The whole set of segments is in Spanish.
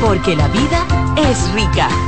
porque la vida es rica.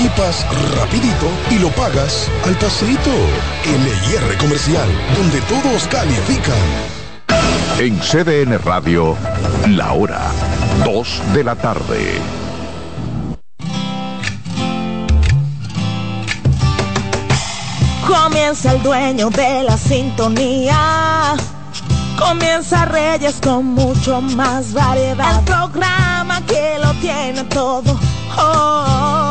equipas rapidito y lo pagas al paseito. LIR Comercial, donde todos califican. En CDN Radio, la hora 2 de la tarde. Comienza el dueño de la sintonía. Comienza Reyes con mucho más variedad. El programa que lo tiene todo. Oh, oh, oh.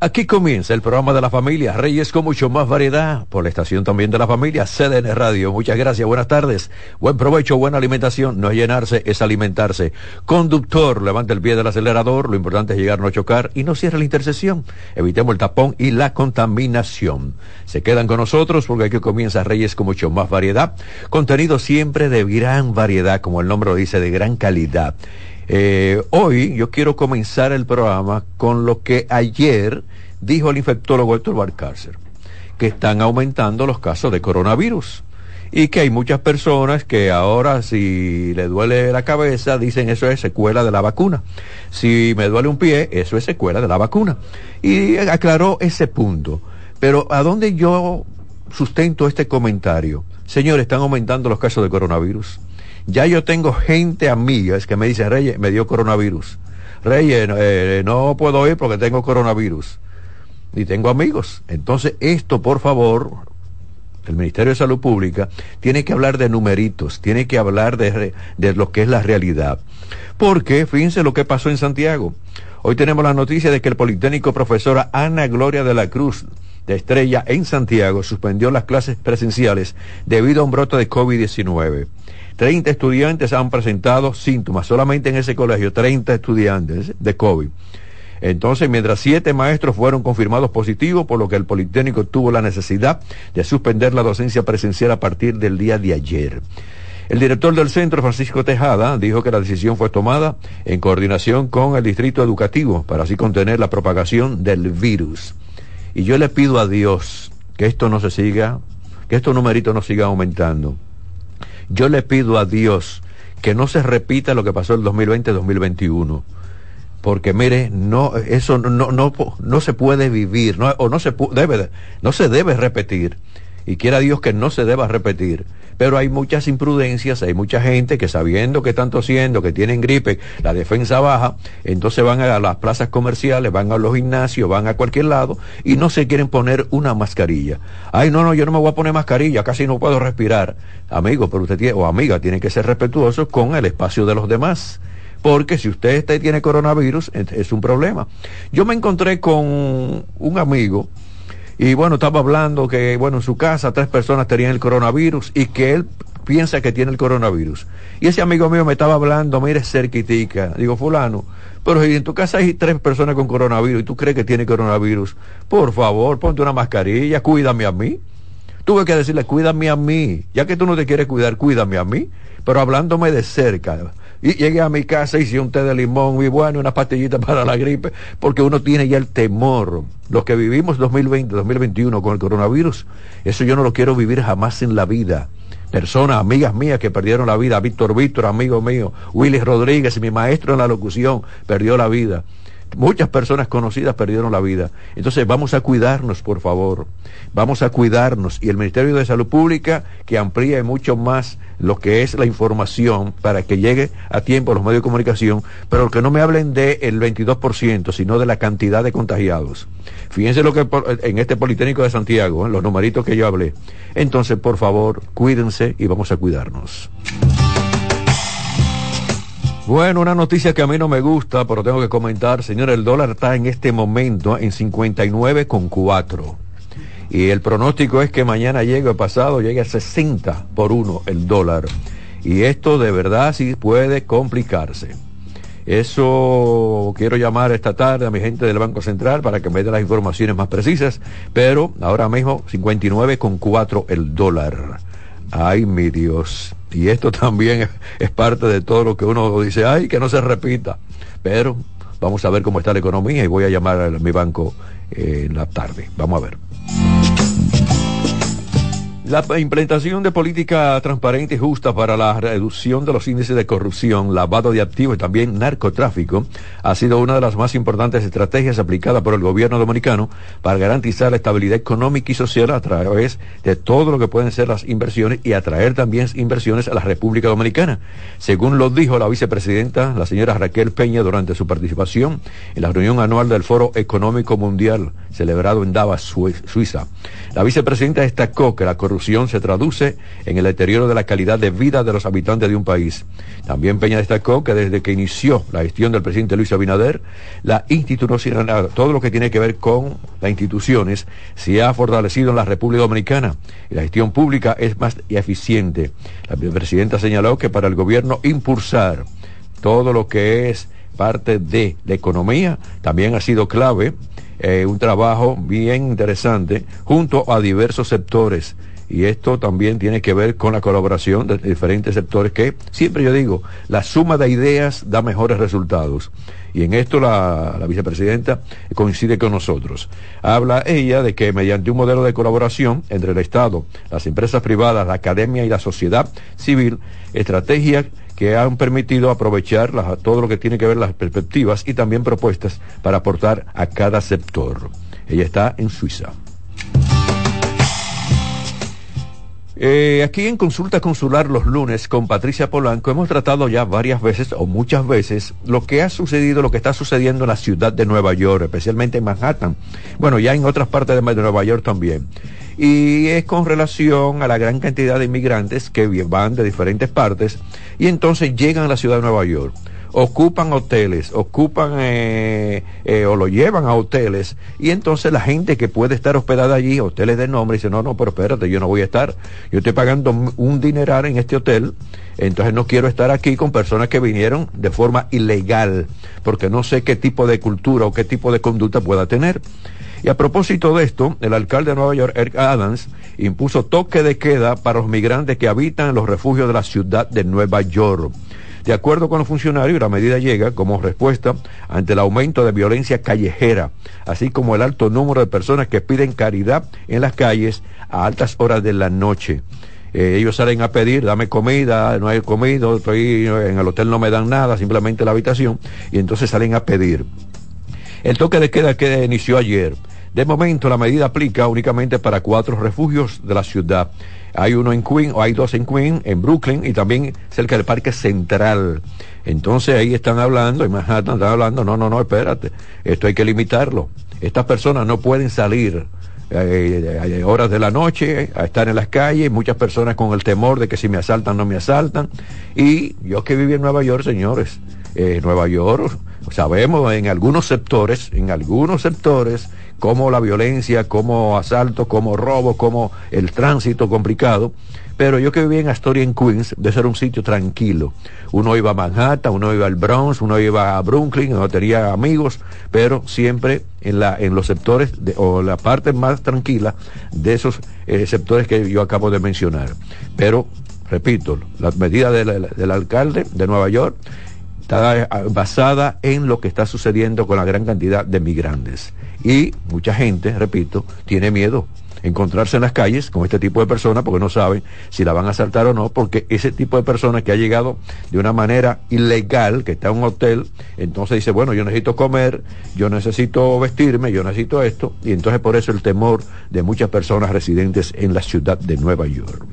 Aquí comienza el programa de la familia Reyes con mucho más variedad por la estación también de la familia CDN Radio. Muchas gracias, buenas tardes, buen provecho, buena alimentación. No es llenarse, es alimentarse. Conductor, levante el pie del acelerador. Lo importante es llegar, no chocar y no cierre la intersección. Evitemos el tapón y la contaminación. Se quedan con nosotros porque aquí comienza Reyes con mucho más variedad. Contenido siempre de gran variedad, como el nombre lo dice, de gran calidad. Eh, hoy yo quiero comenzar el programa con lo que ayer dijo el infectólogo Héctor Barcárcer, que están aumentando los casos de coronavirus y que hay muchas personas que ahora si le duele la cabeza dicen eso es secuela de la vacuna. Si me duele un pie, eso es secuela de la vacuna. Y aclaró ese punto. Pero ¿a dónde yo sustento este comentario? Señores, están aumentando los casos de coronavirus. Ya yo tengo gente amiga que me dice, Reyes, me dio coronavirus. Reyes, eh, no puedo ir porque tengo coronavirus. Y tengo amigos. Entonces, esto, por favor, el Ministerio de Salud Pública tiene que hablar de numeritos, tiene que hablar de, de lo que es la realidad. Porque, fíjense lo que pasó en Santiago. Hoy tenemos la noticia de que el Politécnico profesora Ana Gloria de la Cruz de Estrella en Santiago suspendió las clases presenciales debido a un brote de COVID-19. 30 estudiantes han presentado síntomas, solamente en ese colegio, 30 estudiantes de COVID. Entonces, mientras siete maestros fueron confirmados positivos, por lo que el Politécnico tuvo la necesidad de suspender la docencia presencial a partir del día de ayer. El director del centro, Francisco Tejada, dijo que la decisión fue tomada en coordinación con el distrito educativo para así contener la propagación del virus. Y yo le pido a Dios que esto no se siga, que estos numeritos no sigan aumentando yo le pido a Dios que no se repita lo que pasó el 2020-2021. Porque mire, no, eso no, no, no se puede vivir, no, o no se debe, no se debe repetir. Y quiera Dios que no se deba repetir pero hay muchas imprudencias, hay mucha gente que sabiendo que están tosiendo, que tienen gripe, la defensa baja, entonces van a las plazas comerciales, van a los gimnasios, van a cualquier lado y no se quieren poner una mascarilla. Ay, no, no, yo no me voy a poner mascarilla, casi no puedo respirar. Amigo, pero usted tiene, o amiga, tiene que ser respetuoso con el espacio de los demás porque si usted tiene coronavirus es un problema. Yo me encontré con un amigo y bueno, estaba hablando que, bueno, en su casa tres personas tenían el coronavirus y que él piensa que tiene el coronavirus. Y ese amigo mío me estaba hablando, mire, cerquitica. Digo, fulano, pero si en tu casa hay tres personas con coronavirus y tú crees que tiene coronavirus, por favor, ponte una mascarilla, cuídame a mí. Tuve que decirle, cuídame a mí. Ya que tú no te quieres cuidar, cuídame a mí. Pero hablándome de cerca. Y llegué a mi casa, hice un té de limón y bueno, una pastillita para la gripe, porque uno tiene ya el temor. Los que vivimos 2020, 2021 con el coronavirus, eso yo no lo quiero vivir jamás en la vida. Personas, amigas mías que perdieron la vida, Víctor Víctor, amigo mío, Willy Rodríguez, mi maestro en la locución, perdió la vida. Muchas personas conocidas perdieron la vida. Entonces vamos a cuidarnos, por favor. Vamos a cuidarnos. Y el Ministerio de Salud Pública que amplíe mucho más lo que es la información para que llegue a tiempo a los medios de comunicación, pero que no me hablen del el 22%, sino de la cantidad de contagiados. Fíjense lo que en este Politécnico de Santiago, en los numeritos que yo hablé. Entonces, por favor, cuídense y vamos a cuidarnos. Bueno, una noticia que a mí no me gusta, pero tengo que comentar, señor, el dólar está en este momento en 59,4. Y el pronóstico es que mañana llegue, pasado, llegue a 60 por uno el dólar. Y esto de verdad sí puede complicarse. Eso quiero llamar esta tarde a mi gente del Banco Central para que me dé las informaciones más precisas, pero ahora mismo 59,4 el dólar. Ay, mi Dios. Y esto también es, parte de todo lo que uno dice, ay, que no se repita. Pero vamos a ver cómo está la economía y voy a llamar a mi banco eh, en la tarde. Vamos a ver. La implementación de política transparente y justa para la reducción de los índices de corrupción, lavado de activos y también narcotráfico ha sido una de las más importantes estrategias aplicadas por el gobierno dominicano para garantizar la estabilidad económica y social a través de todo lo que pueden ser las inversiones y atraer también inversiones a la República Dominicana. Según lo dijo la vicepresidenta, la señora Raquel Peña, durante su participación en la reunión anual del Foro Económico Mundial celebrado en Davos, Suiza. La vicepresidenta destacó que la corrupción se traduce en el deterioro de la calidad de vida de los habitantes de un país. También Peña destacó que desde que inició la gestión del presidente Luis Abinader, la institución, todo lo que tiene que ver con las instituciones, se ha fortalecido en la República Dominicana y la gestión pública es más eficiente. La vicepresidenta señaló que para el gobierno impulsar todo lo que es parte de la economía también ha sido clave eh, un trabajo bien interesante junto a diversos sectores. Y esto también tiene que ver con la colaboración de diferentes sectores que, siempre yo digo, la suma de ideas da mejores resultados. Y en esto la, vicepresidenta coincide con nosotros. Habla ella de que mediante un modelo de colaboración entre el Estado, las empresas privadas, la academia y la sociedad civil, estrategia que han permitido aprovechar todo lo que tiene que ver las perspectivas y también propuestas para aportar a cada sector. Ella está en Suiza. Eh, aquí en Consulta Consular los lunes con Patricia Polanco hemos tratado ya varias veces o muchas veces lo que ha sucedido, lo que está sucediendo en la ciudad de Nueva York, especialmente en Manhattan. Bueno, ya en otras partes de Nueva York también y es con relación a la gran cantidad de inmigrantes que van de diferentes partes y entonces llegan a la ciudad de Nueva York ocupan hoteles, ocupan eh, eh, o lo llevan a hoteles y entonces la gente que puede estar hospedada allí, hoteles de nombre, dice, no, no, pero espérate, yo no voy a estar, yo estoy pagando un dineral en este hotel, entonces no quiero estar aquí con personas que vinieron de forma ilegal, porque no sé qué tipo de cultura o qué tipo de conducta pueda tener. Y a propósito de esto, el alcalde de Nueva York, Eric Adams, impuso toque de queda para los migrantes que habitan en los refugios de la ciudad de Nueva York. De acuerdo con los funcionarios, la medida llega como respuesta ante el aumento de violencia callejera, así como el alto número de personas que piden caridad en las calles a altas horas de la noche. Eh, ellos salen a pedir, dame comida, no hay comida, estoy en el hotel no me dan nada, simplemente la habitación, y entonces salen a pedir. El toque de queda que inició ayer. De momento la medida aplica únicamente para cuatro refugios de la ciudad. Hay uno en Queen, o hay dos en Queen, en Brooklyn y también cerca del Parque Central. Entonces ahí están hablando, en Manhattan están hablando, no, no, no, espérate, esto hay que limitarlo. Estas personas no pueden salir eh, eh, horas de la noche a estar en las calles, muchas personas con el temor de que si me asaltan no me asaltan. Y yo que viví en Nueva York, señores, eh, Nueva York Sabemos en algunos sectores, en algunos sectores, como la violencia, como asalto, como robo, como el tránsito complicado. Pero yo que vivía en Astoria, en Queens, de ser un sitio tranquilo. Uno iba a Manhattan, uno iba al Bronx, uno iba a Brooklyn, no tenía amigos, pero siempre en, la, en los sectores o la parte más tranquila de esos eh, sectores que yo acabo de mencionar. Pero, repito, las medidas del alcalde de Nueva York está basada en lo que está sucediendo con la gran cantidad de migrantes. Y mucha gente, repito, tiene miedo encontrarse en las calles con este tipo de personas porque no saben si la van a asaltar o no, porque ese tipo de personas que ha llegado de una manera ilegal, que está en un hotel, entonces dice, bueno, yo necesito comer, yo necesito vestirme, yo necesito esto, y entonces por eso el temor de muchas personas residentes en la ciudad de Nueva York.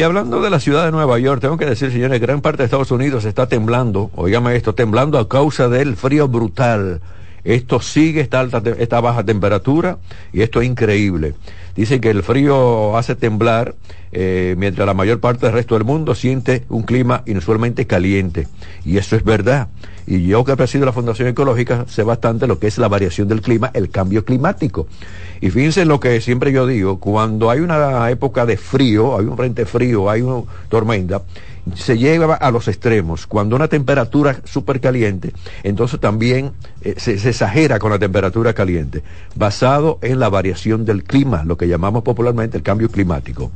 Y hablando de la ciudad de Nueva York, tengo que decir, señores, gran parte de Estados Unidos está temblando, oígame esto, temblando a causa del frío brutal. Esto sigue esta, esta baja temperatura y esto es increíble. Dicen que el frío hace temblar eh, mientras la mayor parte del resto del mundo siente un clima inusualmente caliente. Y eso es verdad. Y yo que presido la Fundación Ecológica sé bastante lo que es la variación del clima, el cambio climático. Y fíjense lo que siempre yo digo, cuando hay una época de frío, hay un frente frío, hay una tormenta, se lleva a los extremos. Cuando una temperatura súper caliente, entonces también eh, se, exagera con la temperatura caliente, basado en la variación del clima, lo llamamos popularmente el cambio climático.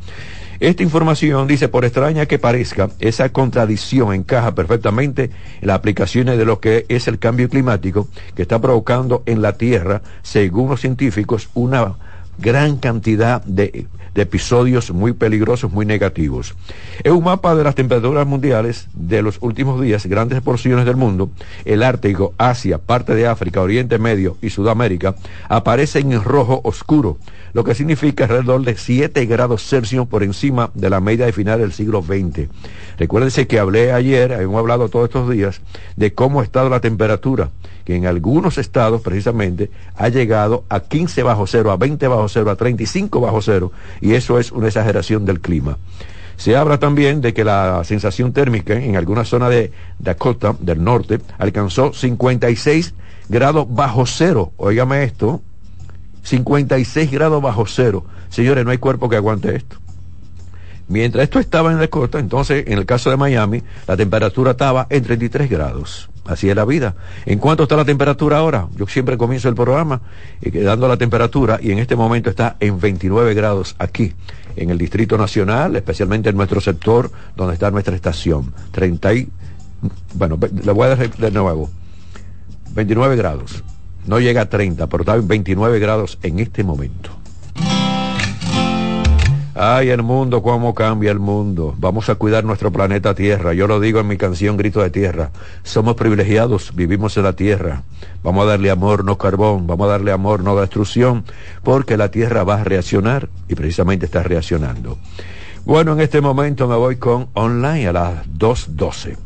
Esta información, dice, por extraña que parezca, esa contradicción encaja perfectamente en las aplicaciones de lo que es el cambio climático que está provocando en la Tierra, según los científicos, una gran cantidad de, de, episodios muy peligrosos, muy negativos. Es un mapa de las temperaturas mundiales de los últimos días, grandes porciones del mundo, el Ártico, Asia, parte de África, Oriente Medio y Sudamérica, aparecen en rojo oscuro, lo que significa alrededor de 7 grados Celsius por encima de la media de final del siglo XX. Recuérdense que hablé ayer, hemos hablado todos estos días, de cómo ha estado la temperatura, que en algunos estados precisamente ha llegado a 15 bajo cero, a 20 bajo cero, a 35 bajo cero, y eso es una exageración del clima. Se habla también de que la sensación térmica en alguna zona de Dakota del norte alcanzó 56 grados bajo cero. Óigame esto, 56 grados bajo cero. Señores, no hay cuerpo que aguante esto. Mientras esto estaba en Dakota, entonces en el caso de Miami, la temperatura estaba en 33 grados. Así es la vida. ¿En cuánto está la temperatura ahora? Yo siempre comienzo el programa eh, dando la temperatura y en este momento está en 29 grados aquí, en el Distrito Nacional, especialmente en nuestro sector donde está nuestra estación. 30 y, bueno, le voy a dar de nuevo. 29 grados. No llega a 30, pero está en 29 grados en este momento. Ay, el mundo, cómo cambia el mundo. Vamos a cuidar nuestro planeta Tierra. Yo lo digo en mi canción Grito de Tierra. Somos privilegiados, vivimos en la Tierra. Vamos a darle amor, no carbón. Vamos a darle amor, no destrucción. Porque la Tierra va a reaccionar y precisamente está reaccionando. Bueno, en este momento me voy con online a las 2.12.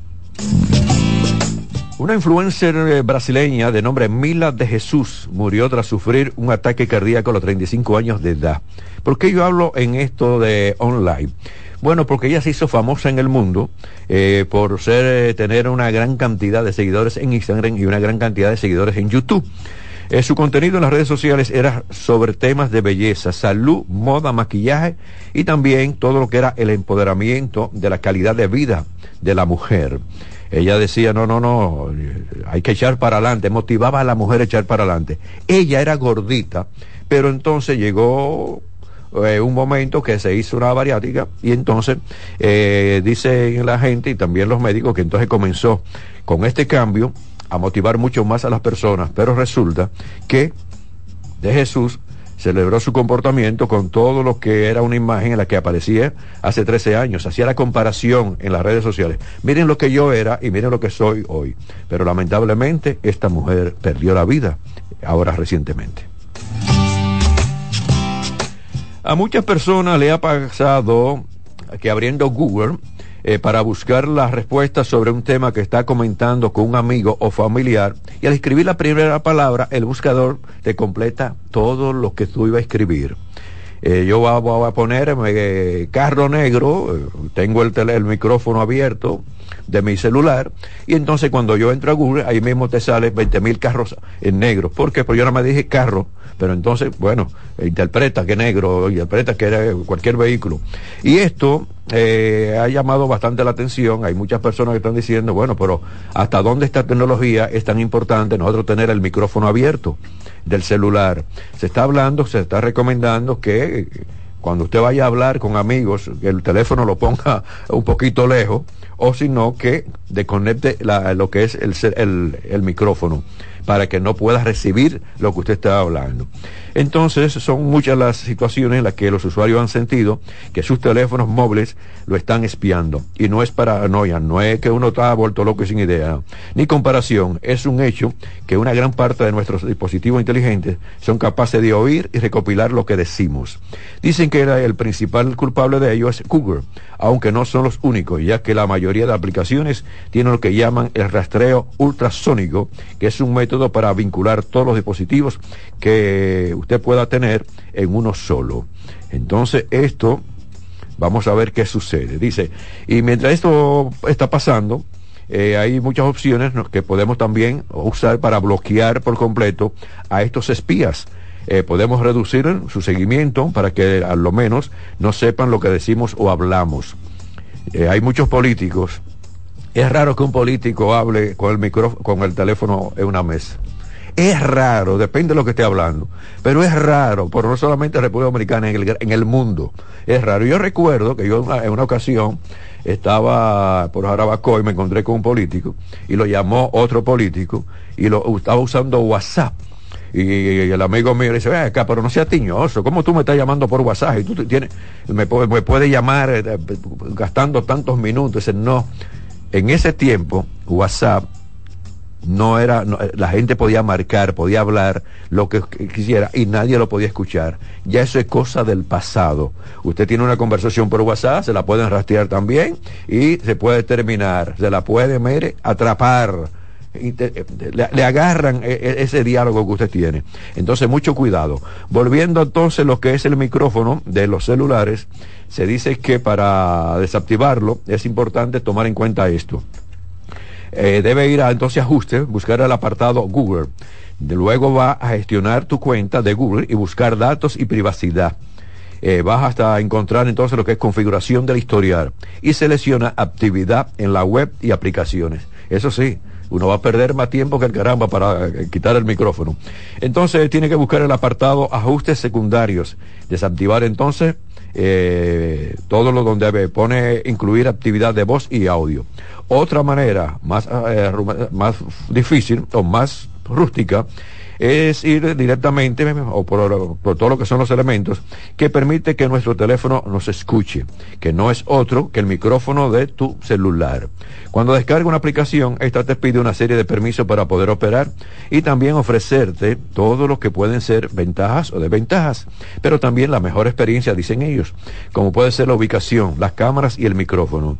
Una influencer eh, brasileña de nombre Mila de Jesús murió tras sufrir un ataque cardíaco a los 35 años de edad. ¿Por qué yo hablo en esto de online? Bueno, porque ella se hizo famosa en el mundo eh, por ser eh, tener una gran cantidad de seguidores en Instagram y una gran cantidad de seguidores en YouTube. Su contenido en las redes sociales era sobre temas de belleza, salud, moda, maquillaje y también todo lo que era el empoderamiento de la calidad de vida de la mujer ella decía, no, no, no, hay que echar para adelante, motivaba a la mujer a echar para adelante. Ella era gordita, pero entonces llegó eh, un momento que se hizo una bariátrica y entonces eh, dice la gente y también los médicos que entonces comenzó con este cambio a motivar mucho más a las personas, pero resulta que de Jesús celebró su comportamiento con todo lo que era una imagen en la que aparecía hace 13 años. Hacía la comparación en las redes sociales. Miren lo que yo era y miren lo que soy hoy. Pero lamentablemente esta mujer perdió la vida ahora recientemente. A muchas personas le ha pasado que abriendo Google eh, para buscar las respuestas sobre un tema que está comentando con un amigo o familiar y al escribir la primera palabra el buscador te completa todo lo que tú ibas a escribir. Eh, yo voy a poner eh, carro negro, tengo el, tele, el micrófono abierto de mi celular y entonces cuando yo entro a Google ahí mismo te sale 20 mil carros en negro. ¿Por qué? Porque yo no me dije carro, pero entonces, bueno, interpreta que negro, interpreta que era cualquier vehículo. Y esto eh, ha llamado bastante la atención. Hay muchas personas que están diciendo, bueno, pero ¿hasta dónde esta tecnología es tan importante nosotros tener el micrófono abierto del celular? Se está hablando, se está recomendando que cuando usted vaya a hablar con amigos, el teléfono lo ponga un poquito lejos, o si no, que desconecte lo que es el micrófono para que no pueda recibir lo que usted está hablando. Entonces, son muchas las situaciones en las que los usuarios han sentido que sus teléfonos móviles lo están espiando. Y no es paranoia, no es que uno está vuelto loco y sin idea, ni comparación. Es un hecho que una gran parte de nuestros dispositivos inteligentes son capaces de oír y recopilar lo que decimos. Dicen que el principal culpable de ello es Google, aunque no son los únicos, ya que la mayoría de aplicaciones tienen lo que llaman el rastreo ultrasónico, que es un método para vincular todos los dispositivos que usted pueda tener en uno solo. Entonces, esto Vamos a ver qué sucede. Dice, y mientras esto está pasando, eh, hay muchas opciones que podemos también usar para bloquear por completo a estos espías. Eh, podemos reducir su seguimiento para que a lo menos no sepan lo que decimos o hablamos. Eh, hay muchos políticos. Es raro que un político hable con el micrófono, con el teléfono en una mesa. Es raro, depende de lo que esté hablando, pero es raro, por no solamente en República Dominicana, en el, mundo. Es raro. Yo recuerdo que yo en una ocasión estaba por Jarabacoa y me encontré con un político y lo llamó otro político y lo estaba usando WhatsApp. Y, el amigo mío le dice, acá, pero no sea tiñoso, ¿cómo tú me estás llamando por WhatsApp? Y tú tienes, me, me puedes llamar eh, gastando tantos minutos. Dice, no, en ese tiempo WhatsApp no era, la gente podía marcar, podía hablar lo que quisiera y nadie lo podía escuchar. Ya eso es cosa del pasado. Usted tiene una conversación por WhatsApp, se la pueden rastrear también y se puede terminar, se la puede, atrapar. Le, agarran e, e, ese diálogo que usted tiene. Entonces, mucho cuidado. Volviendo entonces lo que es el micrófono de los celulares, se dice que para desactivarlo es importante tomar en cuenta esto. Eh, debe ir a entonces ajuste, buscar el apartado Google. De luego va a gestionar tu cuenta de Google y buscar datos y privacidad. Eh, vas hasta encontrar entonces lo que es configuración del historial y selecciona actividad en la web y aplicaciones. Eso sí, uno va a perder más tiempo que el caramba para eh, quitar el micrófono. Entonces tiene que buscar el apartado ajustes secundarios, desactivar entonces eh, todo lo donde pone incluir actividad de voz y audio. Otra manera más, eh, más difícil o más rústica es ir directamente o por, por, todo lo que son los elementos que permite que nuestro teléfono nos escuche, que no es otro que el micrófono de tu celular. Cuando descarga una aplicación, esta te pide una serie de permisos para poder operar y también ofrecerte todo lo que pueden ser ventajas o desventajas, pero también la mejor experiencia, dicen ellos, como puede ser la ubicación, las cámaras y el micrófono.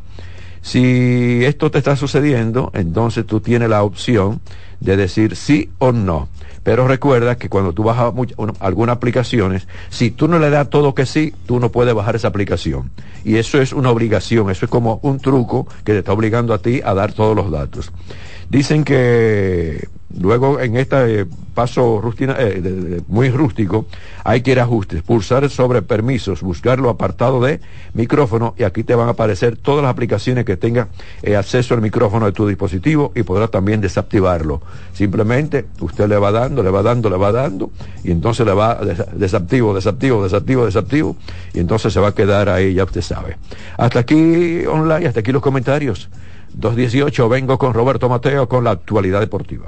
Si esto te está sucediendo, entonces tú tienes la opción de decir sí o no. Pero recuerda que cuando tú bajas algunas aplicaciones, si tú no le das todo que sí, tú no puedes bajar esa aplicación. Y eso es una obligación, eso es como un truco que te está obligando a ti a dar todos los datos. Dicen que luego en este paso eh, muy rústico hay que ir ajustes, pulsar sobre permisos, buscar lo apartado de micrófono y aquí te van a aparecer todas las aplicaciones que tengan eh, acceso al micrófono de tu dispositivo y podrás también desactivarlo. Simplemente usted le va dando, le va dando, le va dando y entonces le va desactivo, desactivo, desactivo, desactivo y entonces se va a quedar ahí, ya usted sabe. Hasta aquí online, hasta aquí los comentarios. 218, vengo con Roberto Mateo con la actualidad deportiva.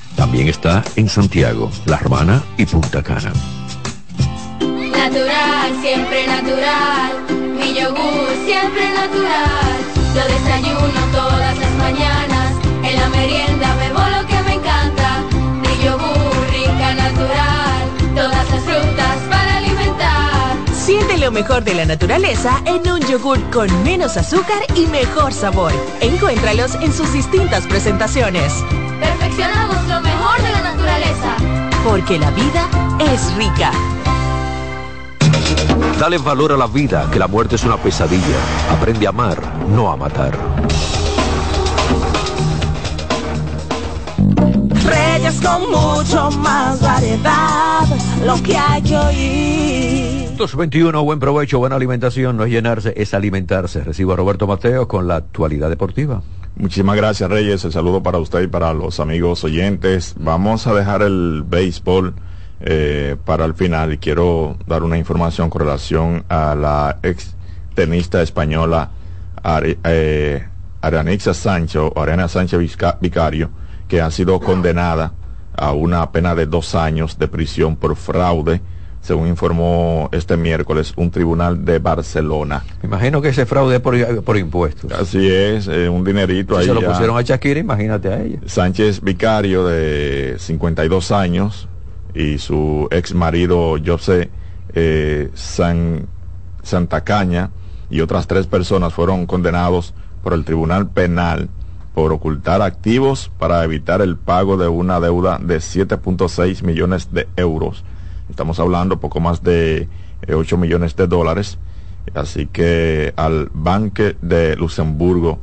También está en Santiago, La Romana y Punta Cana. Natural, siempre natural. Mi yogur, siempre natural. Lo desayuno todas las mañanas. En la merienda bebo lo que me encanta. Mi yogur, rica, natural. Todas las frutas para alimentar. Siente lo mejor de la naturaleza en un yogur con menos azúcar y mejor sabor. Encuéntralos en sus distintas presentaciones. Perfeccionamos lo mejor de la naturaleza. Porque la vida es rica. Dale valor a la vida, que la muerte es una pesadilla. Aprende a amar, no a matar. Reyes con mucho más variedad, lo que hay que oír. 221, buen provecho, buena alimentación, no es llenarse, es alimentarse. Recibo a Roberto Mateo con la actualidad deportiva. Muchísimas gracias Reyes, el saludo para usted y para los amigos oyentes. Vamos a dejar el béisbol eh, para el final y quiero dar una información con relación a la ex tenista española Ari, eh, Sancho, Ariana Sánchez Vicario, que ha sido condenada a una pena de dos años de prisión por fraude según informó este miércoles un tribunal de Barcelona. Me imagino que ese fraude es por, por impuestos. Así es, eh, un dinerito si ahí. Se lo pusieron a Shakira, imagínate a ella. Sánchez Vicario, de 52 años, y su ex marido José eh, San, Santa Caña y otras tres personas fueron condenados por el Tribunal Penal por ocultar activos para evitar el pago de una deuda de 7.6 millones de euros. Estamos hablando poco más de eh, 8 millones de dólares. Así que al Banco de Luxemburgo,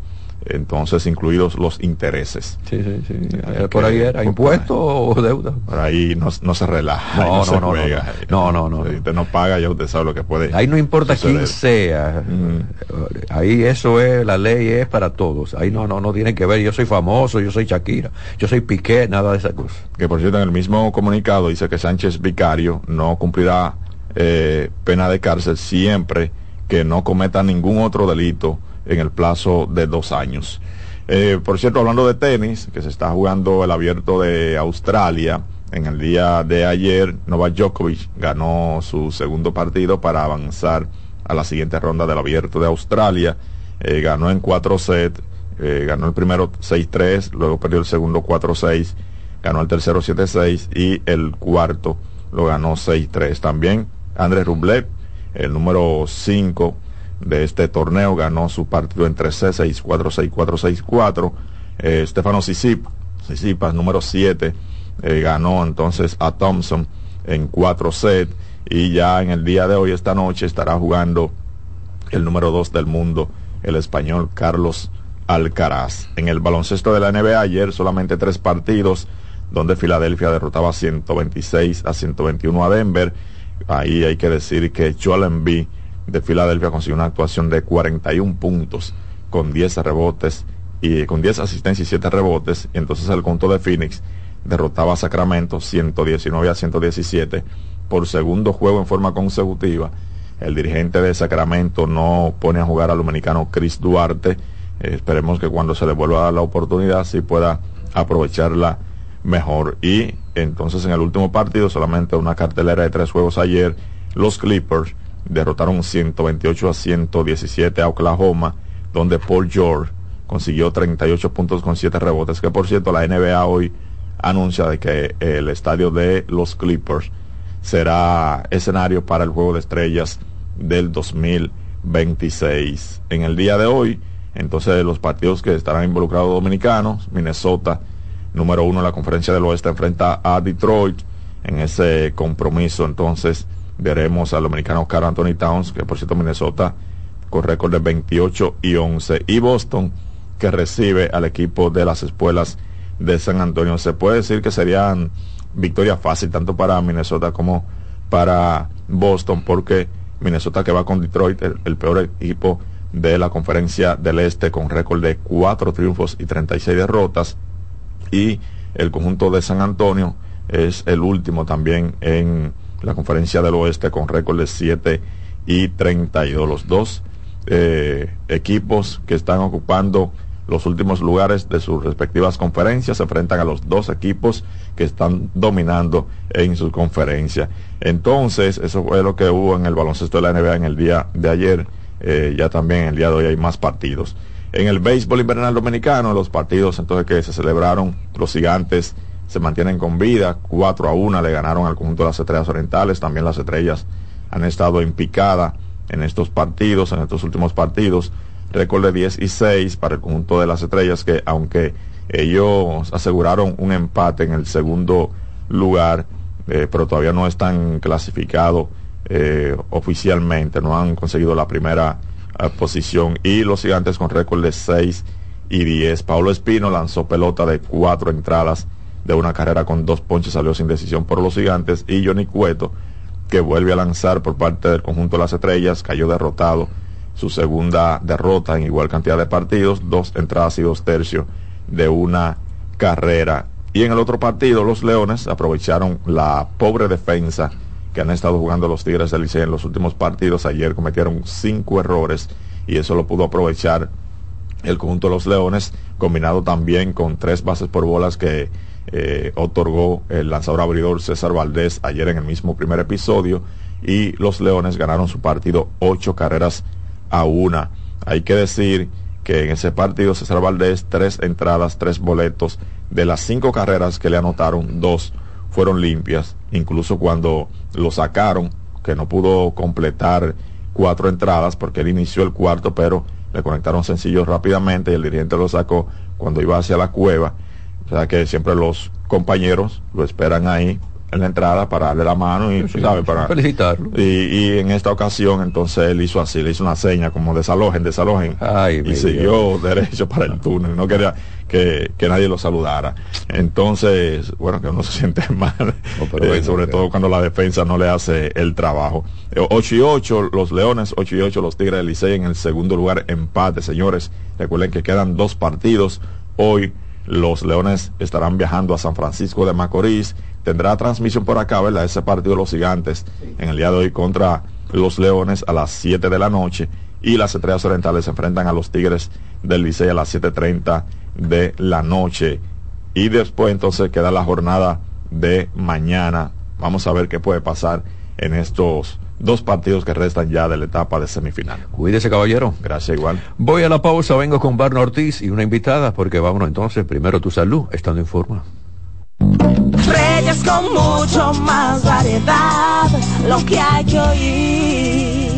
entonces incluidos los intereses. Sí, sí, sí. Eh, por ahí era impuesto o deuda. Por ahí no, no se relaja. No, no, se no, juega. no, no, no, Si usted no paga, ya usted sabe lo que puede. Ahí no importa suceder. quién sea. Mm. Ahí eso es, la ley es para todos. Ahí no, no, no tiene que ver. Yo soy famoso, yo soy Shakira, yo soy Piqué, nada de esa cosa. Que por cierto, en el mismo comunicado dice que Sánchez Vicario no cumplirá eh, pena de cárcel siempre que no cometa ningún otro delito en el plazo de dos años. Eh, por cierto, hablando de tenis, que se está jugando el abierto de Australia, en el día de ayer, Novak Djokovic ganó su segundo partido para avanzar a la siguiente ronda del abierto de Australia. Eh, ganó en cuatro sets, eh, ganó el primero 6-3, luego perdió el segundo 4-6, ganó el tercero 7-6 y el cuarto lo ganó 6-3. También Andrés Rublev, el número 5 de este torneo, ganó su partido en 3-6, 6-4, 6-4, 6-4. Eh, Stefano Tsitsipas, número 7, eh, ganó entonces a Thompson en 4 sets y ya en el día de hoy, esta noche, estará jugando el número 2 del mundo, el español Carlos Alcaraz. En el baloncesto de la NBA ayer solamente tres partidos donde Filadelfia derrotaba 126 a 121 a Denver. Ahí hay que decir que Joel Embiid de Filadelfia consiguió una actuación de 41 puntos con 10 rebotes y con 10 asistencias y 7 rebotes. Y entonces el conjunto de Phoenix derrotaba a Sacramento 119 a 117 por segundo juego en forma consecutiva. El dirigente de Sacramento no pone a jugar al dominicano Chris Duarte. Eh, esperemos que cuando se le vuelva a dar la oportunidad sí pueda aprovecharla mejor. Y entonces en el último partido, solamente una cartelera de tres juegos ayer, los Clippers derrotaron 128 a 117 a Oklahoma, donde Paul George consiguió 38 puntos con 7 rebotes, que por cierto la NBA hoy anuncia de que el estadio de los Clippers será escenario para el juego de estrellas del 2026. En el día de hoy, entonces los partidos que estarán involucrados dominicanos, Minnesota, número uno en la conferencia del oeste, enfrenta a Detroit en ese compromiso. Entonces veremos al dominicano Carl Anthony Towns, que por cierto Minnesota con récord de 28 y 11. Y Boston, que recibe al equipo de las espuelas de San Antonio. Se puede decir que serían victoria fácil tanto para Minnesota como para Boston, porque Minnesota que va con Detroit, el, el peor equipo de la conferencia del este, con récord de 4 triunfos y 36 derrotas. Y el conjunto de San Antonio es el último también en la conferencia del oeste con récord de 7 y 32. Los dos eh, equipos que están ocupando los últimos lugares de sus respectivas conferencias, se enfrentan a los dos equipos que están dominando en su conferencia. Entonces, eso fue lo que hubo en el baloncesto de la NBA en el día de ayer, eh, ya también el día de hoy hay más partidos. En el béisbol invernal dominicano, los partidos entonces que se celebraron, los gigantes se mantienen con vida, 4 a 1 le ganaron al conjunto de las estrellas orientales, también las estrellas han estado en picada en estos partidos, en estos últimos partidos, récord de 10 y 6 para el conjunto de las estrellas que aunque ellos aseguraron un empate en el segundo lugar, eh, pero todavía no están clasificados eh, oficialmente, no han conseguido la primera eh, posición. Y los gigantes con récord de 6 y 10. Pablo Espino lanzó pelota de cuatro entradas de una carrera con dos ponches, salió sin decisión por los gigantes y Johnny Cueto que vuelve a lanzar por parte del conjunto de las estrellas, cayó derrotado su segunda derrota en igual cantidad de partidos, dos entradas y dos tercios de una carrera. Y en el otro partido, los Leones aprovecharon la pobre defensa que han estado jugando los Tigres del Liceo en los últimos partidos. Ayer cometieron cinco errores y eso lo pudo aprovechar el conjunto de los Leones, combinado también con tres bases por bolas que eh, otorgó el lanzador abridor César Valdés ayer en el mismo primer episodio y los Leones ganaron su partido ocho carreras a una. Hay que decir que en ese partido César Valdés tres entradas, tres boletos, de las cinco carreras que le anotaron, dos fueron limpias, incluso cuando lo sacaron, que no pudo completar cuatro entradas porque él inició el cuarto, pero le conectaron sencillos rápidamente y el dirigente lo sacó cuando iba hacia la cueva o sea que siempre los compañeros lo esperan ahí en la entrada para darle la mano y para felicitarlo. Y, en esta ocasión entonces él hizo así, le hizo una seña como desalojen, desalojen y siguió derecho para el túnel, no quería que, nadie lo saludara. Entonces, bueno, que uno se siente mal, eh, sobre todo cuando la defensa no le hace el trabajo. 8 y 8, los Leones, 8 y 8, los Tigres del Licey en el segundo lugar, empate, señores. Recuerden que quedan dos partidos hoy los Leones estarán viajando a San Francisco de Macorís. Tendrá transmisión por acá, ¿verdad? Ese partido de los gigantes en el día de hoy contra los Leones a las 7 de la noche. Y las Estrellas Orientales se enfrentan a los Tigres del Licey a las 7.30 de la noche. Y después entonces queda la jornada de mañana. Vamos a ver qué puede pasar en estos dos partidos que restan ya de la etapa de semifinal. Cuídese, caballero. Gracias, igual. Voy a la pausa, vengo con Barno Ortiz y una invitada, porque vámonos entonces, primero tu salud, estando en forma. Reyes con mucho más variedad, lo que hay que oír.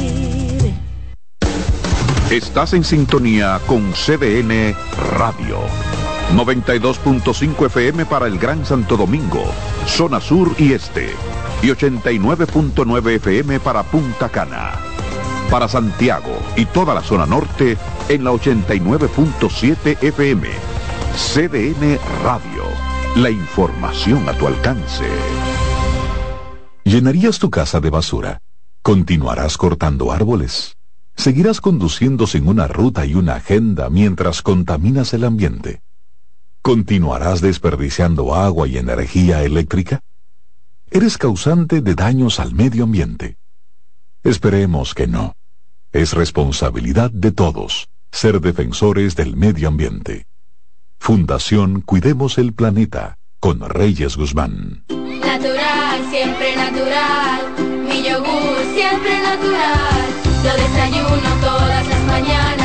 Estás en sintonía con CDN Radio. 92.5 FM para el Gran Santo Domingo, zona sur y este y 89.9 FM para Punta Cana. Para Santiago y toda la zona norte en la 89.7 FM. CDN Radio. La información a tu alcance. ¿Llenarías tu casa de basura? ¿Continuarás cortando árboles? ¿Seguirás conduciendo sin una ruta y una agenda mientras contaminas el ambiente? ¿Continuarás desperdiciando agua y energía eléctrica? Eres causante de daños al medio ambiente. Esperemos que no. Es responsabilidad de todos ser defensores del medio ambiente. Fundación Cuidemos el Planeta con Reyes Guzmán. Natural, siempre natural. Mi yogur siempre natural. Lo desayuno todas las mañanas.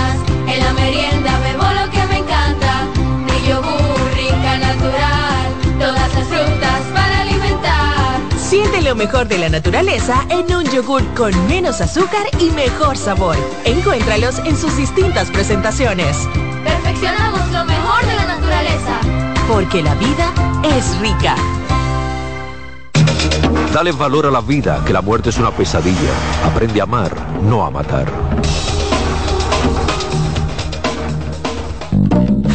Siente lo mejor de la naturaleza en un yogur con menos azúcar y mejor sabor. Encuéntralos en sus distintas presentaciones. Perfeccionamos lo mejor de la naturaleza. Porque la vida es rica. Dale valor a la vida, que la muerte es una pesadilla. Aprende a amar, no a matar.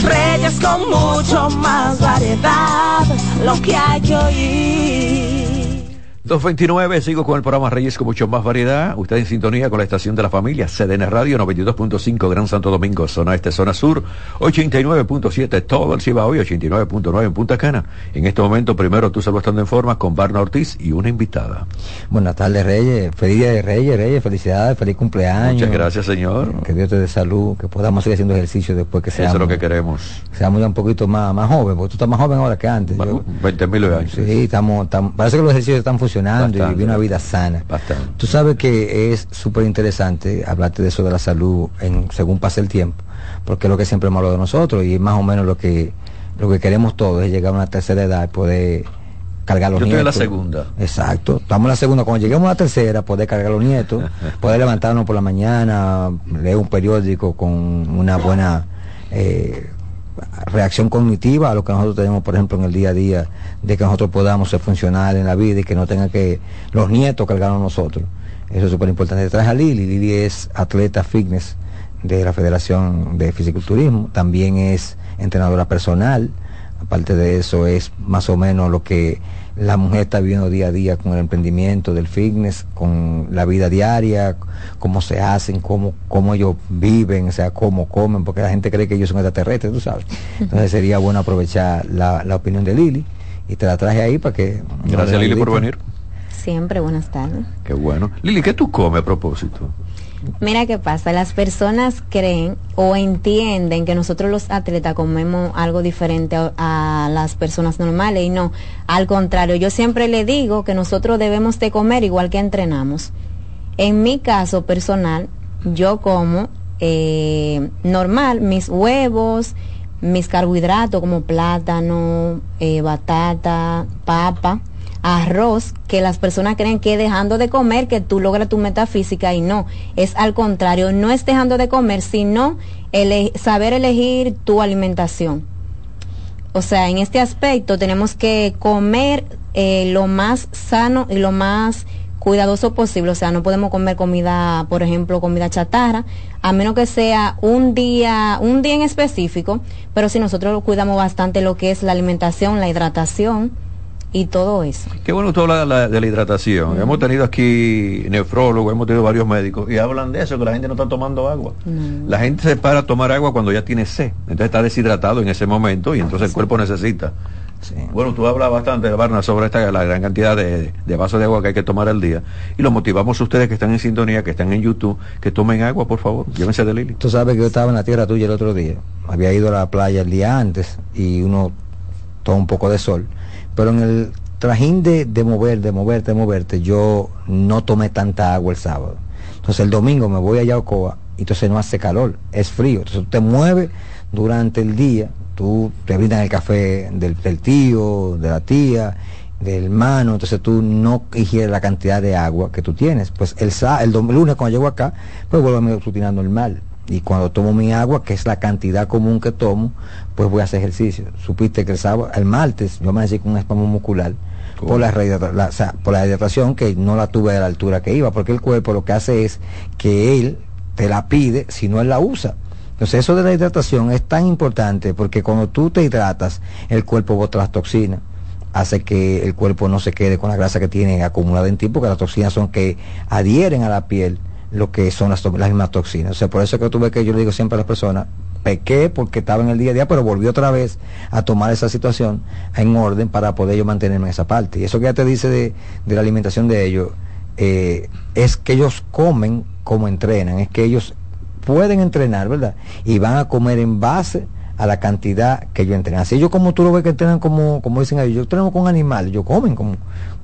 Reyes con mucho más variedad, lo que hay que oír. 229, sigo con el programa Reyes con mucho más variedad. Usted en sintonía con la estación de la familia, CDN Radio 92.5 Gran Santo Domingo, zona este, zona sur, 89.7 todo el Cibao y 89.9 en Punta Cana. En este momento, primero tú salvo estando en forma con Barna Ortiz y una invitada. Buenas tardes, Reyes. Feliz día de Reyes, Reyes. Felicidades, feliz cumpleaños. Muchas gracias, señor. Que Dios te dé salud, que podamos seguir haciendo ejercicio después que seamos. Eso es lo que queremos. Seamos ya un poquito más, más joven, porque tú estás más joven ahora que antes. Bueno, 20 mil años. Sí, estamos, estamos, parece que los ejercicios están funcionando y vivir una vida sana. Tú sabes que es súper interesante hablarte de eso de la salud en, según pase el tiempo, porque es lo que siempre hemos hablado de nosotros y es más o menos lo que, lo que queremos todos, es llegar a una tercera edad y poder cargar los Yo nietos. estoy en la segunda. Exacto. Estamos en la segunda. Cuando lleguemos a la tercera, poder cargar los nietos, poder levantarnos por la mañana, leer un periódico con una buena eh, reacción cognitiva a lo que nosotros tenemos, por ejemplo, en el día a día, de que nosotros podamos ser funcionales en la vida y que no tengan que los nietos cargar a nosotros. Eso es súper importante. Traje a Lili. Lili es atleta fitness de la Federación de Fisiculturismo. También es entrenadora personal. Aparte de eso, es más o menos lo que la mujer está viviendo día a día con el emprendimiento del fitness, con la vida diaria, cómo se hacen, cómo, cómo ellos viven, o sea, cómo comen, porque la gente cree que ellos son extraterrestres, tú sabes. Entonces sería bueno aprovechar la, la opinión de Lili y te la traje ahí para que... Gracias, Lili, por venir. Siempre, buenas tardes. Qué bueno. Lili, ¿qué tú comes a propósito? Mira qué pasa, las personas creen o entienden que nosotros los atletas comemos algo diferente a, las personas normales y no, al contrario, yo siempre le digo que nosotros debemos de comer igual que entrenamos. En mi caso personal, yo como eh, normal mis huevos, mis carbohidratos como plátano, eh, batata, papa, arroz que las personas creen que dejando de comer que tú logras tu metafísica y no, es al contrario, no es dejando de comer, sino saber elegir tu alimentación. O sea, en este aspecto tenemos que comer eh, lo más sano y lo más cuidadoso posible, o sea, no podemos comer comida, por ejemplo, comida chatarra, a menos que sea un día, un día en específico, pero si nosotros cuidamos bastante lo que es la alimentación, la hidratación, y todo eso. Qué bueno tú hablas de la, de la hidratación. Uh -huh. Hemos tenido aquí nefrólogos, hemos tenido varios médicos y hablan de eso, que la gente no está tomando agua. Uh -huh. La gente se para a tomar agua cuando ya tiene sed, entonces está deshidratado en ese momento y entonces el cuerpo necesita. Sí. Bueno, tú hablas bastante, Barna, sobre esta la gran cantidad de, de, vasos de agua que hay que tomar al día. Y lo motivamos a ustedes que están en sintonía, que están en YouTube, que tomen agua, por favor. Llévense de Lili. Tú sabes que yo estaba en la tierra tuya el otro día. Había ido a la playa el día antes y uno toma un poco de sol pero en el trajín de, de mover, de moverte, de moverte, yo no tomé tanta agua el sábado. Entonces el domingo me voy a Yaocoa y entonces no hace calor, es frío. Entonces tú te mueves durante el día, tú te brindan el café del, del tío, de la tía, del hermano, entonces tú no ingieres la cantidad de agua que tú tienes. Pues el, el, el lunes cuando llego acá, pues vuelvo a mi rutina normal y cuando tomo mi agua, que es la cantidad común que tomo, pues voy a hacer ejercicio. Supiste que el sábado, el martes, yo me decí con un espasmo muscular por la, la, o sea, por la hidratación que no la tuve a la altura que iba, porque el cuerpo lo que hace es que él te la pide si no él la usa. Entonces eso de la hidratación es tan importante porque cuando tú te hidratas, el cuerpo bota las toxinas hace que el cuerpo no se quede con la grasa que tiene acumulada en ti, porque las toxinas son que adhieren a la piel lo que son las, las mismas toxinas. O sea, por eso es que tuve que yo le digo siempre a las personas, pequé porque estaba en el día a día, pero volví otra vez a tomar esa situación en orden para poder yo mantenerme en esa parte. Y eso que ya te dice de, de la alimentación de ellos, eh, es que ellos comen como entrenan, es que ellos pueden entrenar, ¿verdad? Y van a comer en base a la cantidad que ellos entrenan. Así ellos como tú lo ves que entrenan como, como dicen ellos, yo entreno con animales, ellos comen como,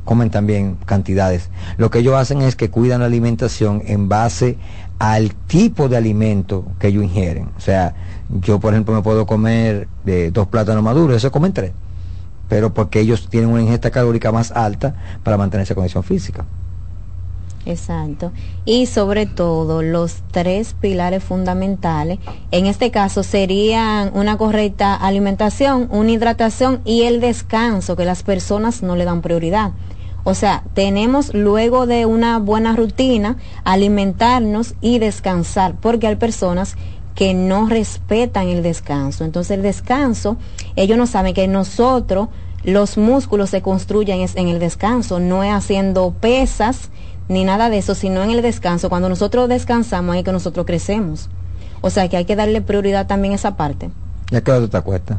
comen también cantidades. Lo que ellos hacen es que cuidan la alimentación en base al tipo de alimento que ellos ingieren. O sea, yo por ejemplo me puedo comer de dos plátanos maduros, eso comen tres. Pero porque ellos tienen una ingesta calórica más alta para mantener esa condición física. Exacto. Y sobre todo los tres pilares fundamentales, en este caso serían una correcta alimentación, una hidratación y el descanso, que las personas no le dan prioridad. O sea, tenemos luego de una buena rutina alimentarnos y descansar, porque hay personas que no respetan el descanso. Entonces el descanso, ellos no saben que nosotros los músculos se construyen es en el descanso, no es haciendo pesas ni nada de eso, sino en el descanso. Cuando nosotros descansamos ahí que nosotros crecemos. O sea que hay que darle prioridad también a esa parte. ¿Y a qué hora acuestas?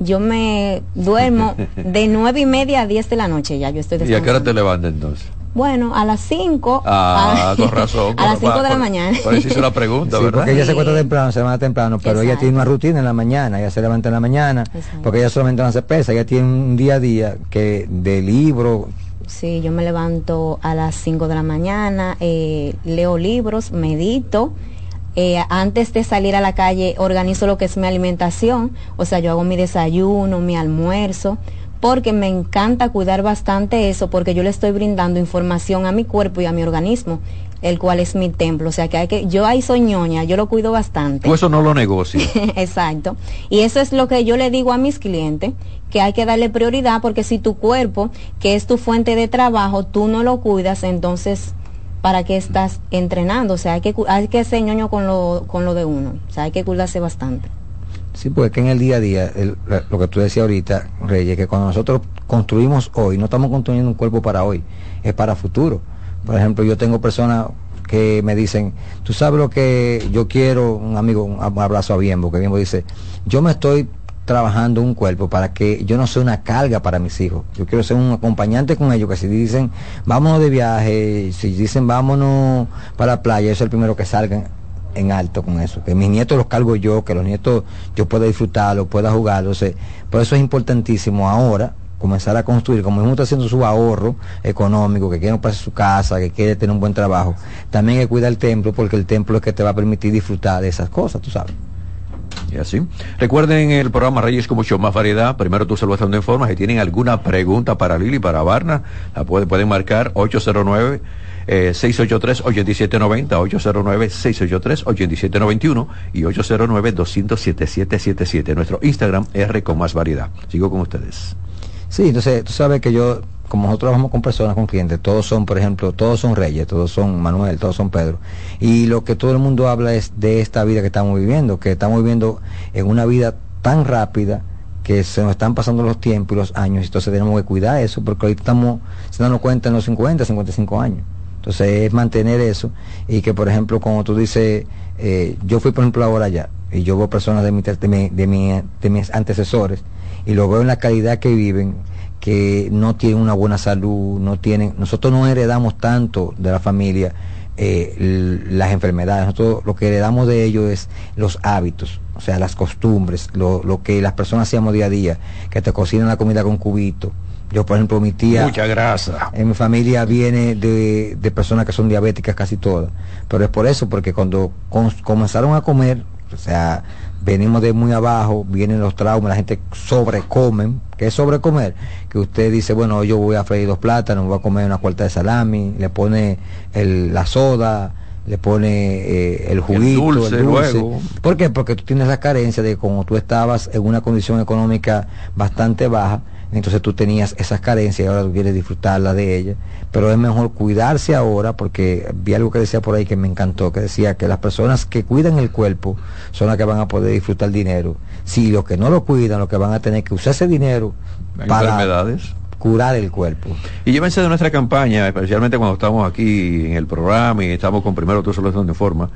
Yo me duermo de nueve y media a diez de la noche ya, yo estoy ¿Y a descansando. qué hora te levantas entonces? Bueno, a las 5. Ah, con razón. A las 5 de la Por- mañana. Por eso hice la pregunta, Sí, ¿verdad? porque ella se acuesta temprano, se levanta temprano, pero ella tiene una rutina en la mañana, ella se levanta en la mañana, porque ella solamente no hace pesa, ella tiene un día a día que de libro, Sí, yo me levanto a las 5 de la mañana, eh, leo libros, medito. Eh, antes de salir a la calle organizo lo que es mi alimentación, o sea, yo hago mi desayuno, mi almuerzo, porque me encanta cuidar bastante eso, porque yo le estoy brindando información a mi cuerpo y a mi organismo, el cual es mi templo, o sea, que hay que, yo ahí soy ñoña, yo lo cuido bastante. Tú eso no lo negocias. Exacto. Y eso es lo que yo le digo a mis clientes, que hay que darle prioridad porque si tu cuerpo, que es tu fuente de trabajo, tú no lo cuidas, entonces, ¿para qué estás entrenando? O sea, hay que, hay que ser ñoño con lo, con lo de uno. O sea, hay que cuidarse bastante. sí, porque que en el día a día, el- lo que tú decías ahorita, Reyes, que cuando nosotros construimos hoy, no estamos construyendo un cuerpo para hoy, es para futuro. Por ejemplo, yo tengo personas que me dicen, tú sabes lo que yo quiero, un amigo, un ab- abrazo a Biembo, que Biembo dice, yo me estoy trabajando un cuerpo para que yo no sea una carga para mis hijos. Yo quiero ser un acompañante con ellos, que si dicen, vámonos de viaje, si dicen, vámonos para la playa, yo soy el primero que salgan en alto con eso. Que mis nietos los cargo yo, que los nietos yo pueda disfrutarlos, pueda jugarlos. eh. Por eso es importantísimo ahora comenzar a construir, como uno está haciendo su ahorro económico, que quiere comprarse su casa, que quiere tener un buen trabajo, también hay cuidar el templo, porque el templo es que te va a permitir disfrutar de esas cosas, tú sabes. Y así. Recuerden el programa Reyes con mucho más variedad. Primero tú saludas donde informas. Si tienen alguna pregunta para Lili, para Barna, la puede- pueden marcar 809 eh, 683-8790, 809-683-8791 y 809-200-7777. Nuestro Instagram R con más variedad. Sigo con ustedes. Sí, entonces tú sabes que yo, como nosotros trabajamos con personas, con clientes, todos son, por ejemplo, todos son Reyes, todos son Manuel, todos son Pedro. Y lo que todo el mundo habla es de esta vida que estamos viviendo, que estamos viviendo en una vida tan rápida que se nos están pasando los tiempos y los años, entonces tenemos que cuidar eso, porque ahorita estamos se dando cuenta en los 50, 55 años. Entonces es mantener eso y que, por ejemplo, como tú dices, eh, yo fui, por ejemplo, ahora allá y yo veo personas de, mi, de, de, mi- de mis antecesores y lo veo en la calidad que viven, que no tienen una buena salud, no tienen, nosotros no heredamos tanto de la familia eh, las enfermedades, nosotros lo que heredamos de ellos es los hábitos, o sea, las costumbres, lo, lo que las personas hacíamos día a día, que te cocinan la comida con cubito. Yo, por ejemplo, mi tía... Mucha grasa. En mi familia viene de, de personas que son diabéticas casi todas. Pero es por eso, porque cuando con- comenzaron a comer, o sea, venimos de muy abajo, vienen los traumas, la gente sobrecomen. ¿Qué es sobrecomer? Que usted dice, bueno, yo voy a freír dos plátanos, voy a comer una cuarta de salami, le pone el- la soda, le pone eh, el juguito, dulce, el dulce. luego. ¿Por qué? Porque tú tienes la carencia de como tú estabas en una condición económica bastante baja, entonces tú tenías esas carencias y ahora tú quieres disfrutarla de ellas. Pero es mejor cuidarse ahora porque vi algo que decía por ahí que me encantó, que decía que las personas que cuidan el cuerpo son las que van a poder disfrutar dinero. Si los que no lo cuidan, los que van a tener que usar ese dinero para enfermedades. curar el cuerpo. Y llévense de nuestra campaña, especialmente cuando estamos aquí en el programa y estamos con primero tú solo donde forma,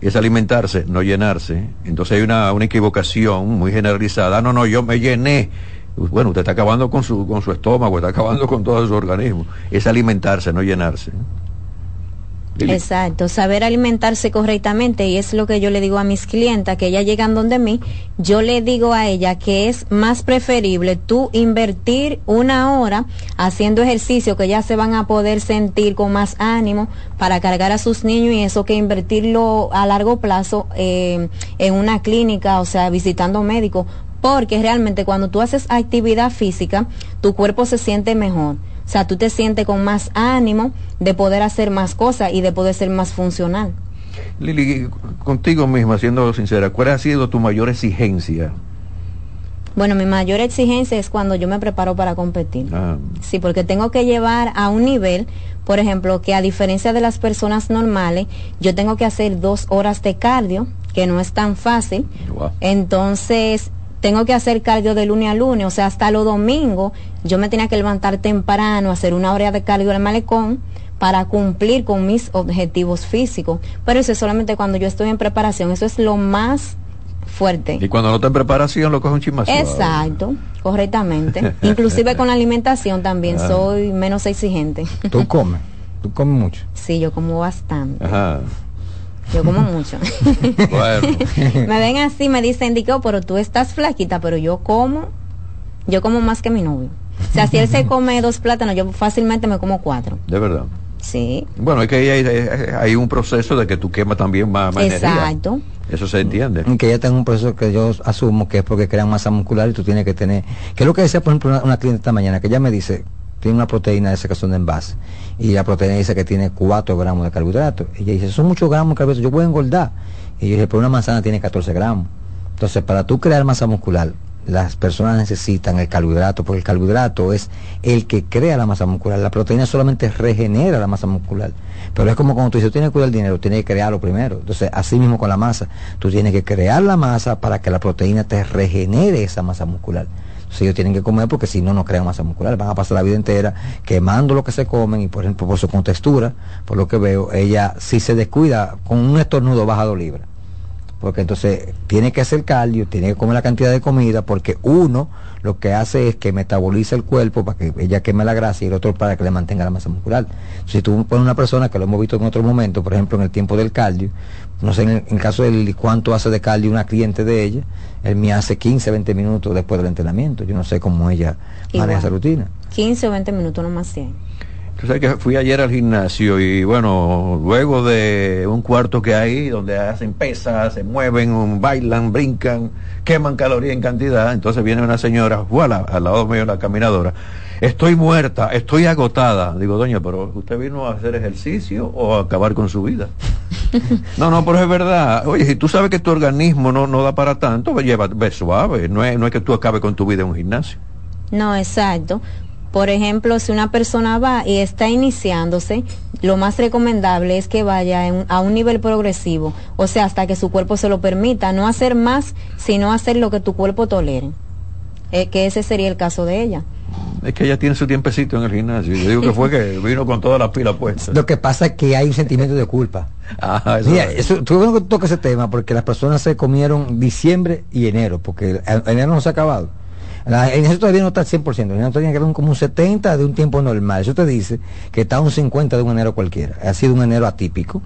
es alimentarse, no llenarse. Entonces hay una, una equivocación muy generalizada. Ah, no, no, yo me llené. Bueno, usted está acabando con su, con su estómago, está acabando con todo su organismo. Es alimentarse, no llenarse. Lili. Exacto, saber alimentarse correctamente y es lo que yo le digo a mis clientas que ellas llegan donde mí, yo le digo a ella que es más preferible tú invertir una hora haciendo ejercicio que ya se van a poder sentir con más ánimo para cargar a sus niños y eso que invertirlo a largo plazo eh, en una clínica, o sea, visitando médicos, porque realmente cuando tú haces actividad física, tu cuerpo se siente mejor. O sea, tú te sientes con más ánimo de poder hacer más cosas y de poder ser más funcional. Lili, contigo misma, siendo sincera, ¿cuál ha sido tu mayor exigencia? Bueno, mi mayor exigencia es cuando yo me preparo para competir. Ah, Sí, porque tengo que llevar a un nivel, por ejemplo, que a diferencia de las personas normales, yo tengo que hacer dos horas de cardio, que no es tan fácil. wow. Entonces, tengo que hacer cardio de lunes a lunes, o sea, hasta los domingos yo me tenía que levantar temprano, hacer una hora de cardio en el malecón para cumplir con mis objetivos físicos. Pero eso es solamente cuando yo estoy en preparación, eso es lo más fuerte. Y cuando no está en preparación lo coge un chismazo. Exacto, correctamente. Inclusive con la alimentación también Ah. soy menos exigente. Tú comes, tú comes mucho. Sí, yo como bastante. Ajá. Yo como mucho. Bueno. me ven así, me dicen, Dico, pero tú estás flaquita, pero yo como, yo como más que mi novio. O sea, si él se come dos plátanos, yo fácilmente me como cuatro. De verdad. Sí, Bueno, es que ahí hay, hay- hay un proceso de que tú quemas también más, más energía. exacto. Eso se entiende. Que ella tenga un proceso que yo asumo que es porque crean masa muscular y tú tienes que tener. Que es lo que decía, por ejemplo, una, una cliente esta mañana, que ella me dice, tiene una proteína de esa que son de envase. Y la proteína dice que tiene 4 gramos de carbohidratos. Y ella dice, son muchos gramos de carbohidratos, yo voy a engordar. Y yo dije, pero una manzana tiene 14 gramos. Entonces, para tú crear masa muscular, las personas necesitan el carbohidrato, porque el carbohidrato es el que crea la masa muscular. La proteína solamente regenera la masa muscular. Pero es como cuando tú dices, tienes que cuidar el dinero, tienes que crearlo primero. Entonces, así mismo con la masa, tú tienes que crear la masa para que la proteína te regenere esa masa muscular. Entonces ellos tienen que comer porque si no, no crean masa muscular. Van a pasar la vida entera quemando lo que se comen y, por ejemplo, por su contextura, por lo que veo, ella si se descuida, con un estornudo baja dos libras porque entonces tiene que hacer cardio, tiene que comer la cantidad de comida, porque uno lo que hace es que metaboliza el cuerpo para que ella queme la grasa y el otro para que le mantenga la masa muscular. Si tú pones una persona que lo hemos visto en otro momento, por ejemplo en el tiempo del cardio, no sé en el, en el caso del cuánto hace de cardio una cliente de ella, él me hace 15, 20 minutos después del entrenamiento, yo no sé cómo ella Igual. maneja esa rutina. 15 o 20 minutos, no más 100. Tú sabes que fui ayer al gimnasio y bueno, luego de un cuarto que hay donde hacen pesas, se mueven, bailan, brincan, queman calorías en cantidad, entonces viene una señora, voilà, al lado mío la caminadora, estoy muerta, estoy agotada. Digo, doña, pero usted vino a hacer ejercicio o a acabar con su vida. No, no, pero es verdad. Oye, si tú sabes que tu organismo no, no da para tanto, ve, lleva, ve suave. No es, no es que tú acabes con tu vida en un gimnasio. No, exacto. Por ejemplo, si una persona va y está iniciándose, lo más recomendable es que vaya en- a un nivel progresivo, o sea, hasta que su cuerpo se lo permita, no hacer más, sino hacer lo que tu cuerpo tolere. Eh, que ese sería el caso de ella. Es que ella tiene su tiempecito en el gimnasio. Yo digo que fue que vino con todas las pilas puestas. Lo que pasa es que hay un sentimiento de culpa. Ah, eso Mira, es. eso, tú que toca ese tema porque las personas se comieron diciembre y enero, porque enero no se ha acabado. En eso todavía no está al 100%, en enero todavía queda un- como un 70 de un tiempo normal. Eso te dice que está un 50 de un enero cualquiera. Ha sido un enero atípico,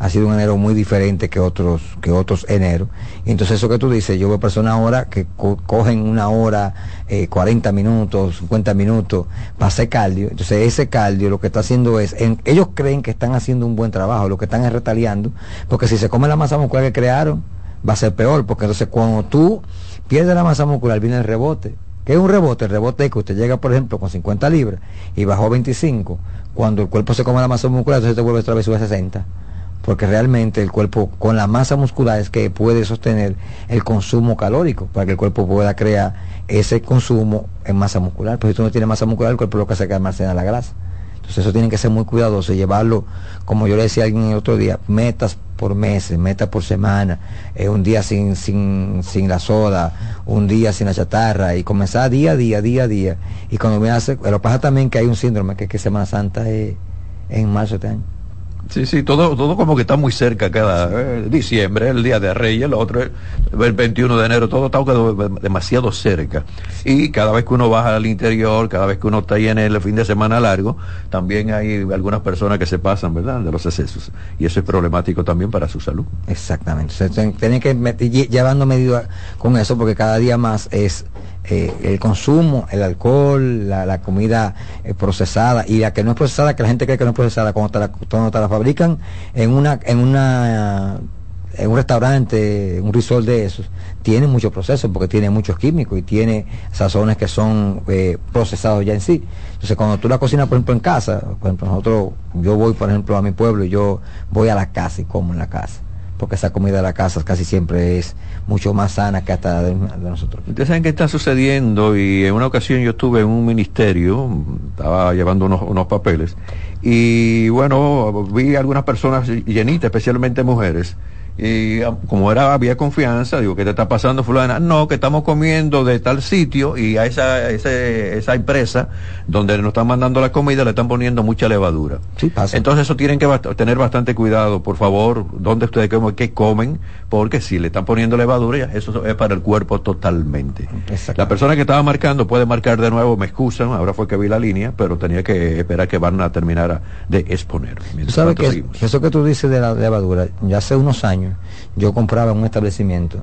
ha sido un enero muy diferente que otros que otros enero. Entonces eso que tú dices, yo veo personas ahora que co- cogen una hora, eh, 40 minutos, 50 minutos para hacer cardio. Entonces ese cardio lo que está haciendo es, ellos creen que están haciendo un buen trabajo, lo que están es retaliando, porque si se come la masa muscular que crearon, va a ser peor, porque entonces cuando tú pierdes la masa muscular viene el rebote. ¿Qué es un rebote? El rebote es que usted llega, por ejemplo, con 50 libras y bajó 25. Cuando el cuerpo se come la masa muscular, entonces te vuelve otra vez sube a 60 porque realmente el cuerpo con la masa muscular es que puede sostener el consumo calórico para que el cuerpo pueda crear ese consumo en masa muscular. Pero si tú no tienes masa muscular, el cuerpo lo que hace es que almacena la grasa. Entonces eso tiene que ser muy cuidadoso y llevarlo, como yo le decía a alguien el otro día, metas por meses, metas por semana, eh, un día sin, sin, sin la soda, un día sin la chatarra y comenzar día a día, día a día. Y cuando me hace, lo pasa también que hay un síndrome que que Semana Santa es en marzo de este año. Sí, sí, todo, todo como que está muy cerca cada eh, diciembre, el día de Reyes, el otro, el 21 de enero, todo está demasiado cerca. Y cada vez que uno baja al interior, cada vez que uno está ahí en el fin de semana largo, también hay algunas personas que se pasan, ¿verdad?, de los excesos. Y eso es problemático también para su salud. Exactamente. Entonces, tienen que meter, lle- llevando medidas con eso porque cada día más es eh, el consumo, el alcohol, la, la comida eh, procesada y la que no es procesada, que la gente cree que no es procesada, cuando te la, cuando te la fabrican en una, en una en un restaurante, un resort de esos, tiene mucho proceso porque tiene muchos químicos y tiene sazones que son eh, procesados ya en sí. Entonces cuando tú la cocinas, por ejemplo, en casa, por ejemplo, nosotros, yo voy, por ejemplo, a mi pueblo y yo voy a la casa y como en la casa. Porque esa comida de la casa casi siempre es mucho más sana que hasta de, nosotros. Ustedes saben qué está sucediendo y en una ocasión yo estuve en un ministerio, estaba llevando unos, unos papeles y bueno, vi algunas personas llenitas, especialmente mujeres, Y ah, como era, había confianza, digo, ¿qué te está pasando, fulana? No, que estamos comiendo de tal sitio y a esa, ese- esa empresa donde nos están mandando la comida le están poniendo mucha levadura. Sí, pasa. Entonces eso tienen que bast- tener bastante cuidado, por favor, dónde ustedes comen, qué comen, porque si le están poniendo levadura, eso es para el cuerpo totalmente. La persona que estaba marcando puede marcar de nuevo, me excusan, ahora fue que vi la línea, pero tenía que esperar que van a terminar de exponer. Sabes tanto, que, seguimos. que eso que tú dices de la levadura, ya hace unos años yo compraba en un establecimiento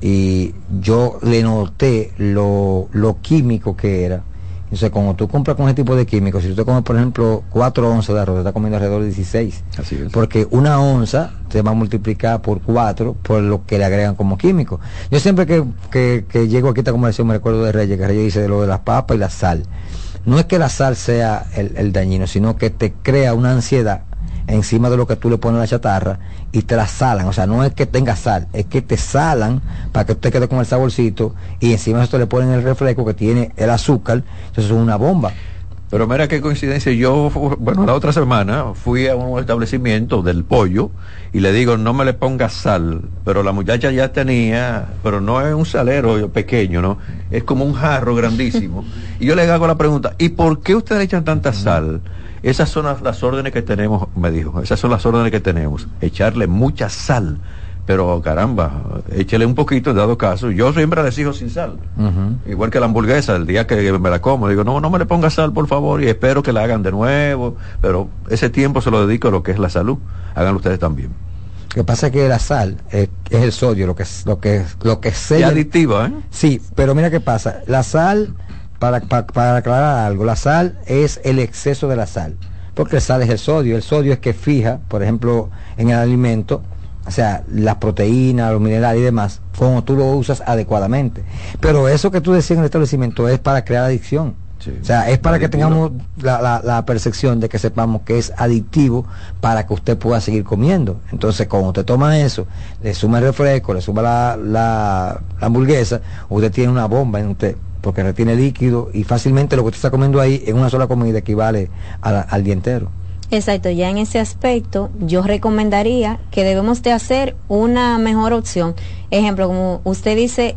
y yo le noté lo, lo químico que era. Entonces, cuando tú compras con ese tipo de químicos, si tú te comes, por ejemplo, 4 onzas de arroz, te estás comiendo alrededor de 16. Así es. Porque una onza te va a multiplicar por 4 por lo que le agregan como químico. Yo siempre que, que, que llego aquí a esta conversación me recuerdo de Reyes, que Reyes dice de lo de las papas y la sal. No es que la sal sea el, el dañino, sino que te crea una ansiedad encima de lo que tú le pones a la chatarra y te la salan. O sea, no es que tenga sal, es que te salan para que usted quede con el saborcito y encima de esto le ponen el refresco que tiene el azúcar. Entonces es una bomba. Pero mira qué coincidencia, yo, bueno, la otra semana fui a un establecimiento del pollo y le digo, no me le ponga sal, pero la muchacha ya tenía, pero no es un salero pequeño, ¿no? Es como un jarro grandísimo. y yo le hago la pregunta, ¿y por qué ustedes le echan tanta sal? Esas son las, las órdenes que tenemos, me dijo, esas son las órdenes que tenemos, echarle mucha sal. Pero caramba, échele un poquito dado caso. Yo siempre les exijo sin sal. Igual que la hamburguesa, el día que me la como, digo, no, no me le ponga sal, por favor, y espero que la hagan de nuevo, pero ese tiempo se lo dedico a lo que es la salud. Háganlo ustedes también. Lo que pasa es que la sal es, es el sodio, lo que es- lo que lo que sella- adictiva, ¿eh? Sí, pero mira qué pasa. La sal, para, para, para aclarar algo, la sal es el exceso de la sal. Porque la sal es el sodio. El sodio es que fija, por ejemplo, en el alimento, o sea, las proteínas, los minerales y demás, como tú lo usas adecuadamente. Pero eso que tú decías en el establecimiento es para crear adicción. O sea, es para que tengamos la, la- la percepción de que sepamos que es adictivo para que usted pueda seguir comiendo. Entonces, cuando usted toma eso, le suma el refresco, le suma la, la- la hamburguesa, usted tiene una bomba en usted, porque retiene líquido y fácilmente lo que usted está comiendo ahí en una sola comida equivale a la- al día entero. Exacto, ya en ese aspecto yo recomendaría que debemos de hacer una mejor opción. Ejemplo, como usted dice,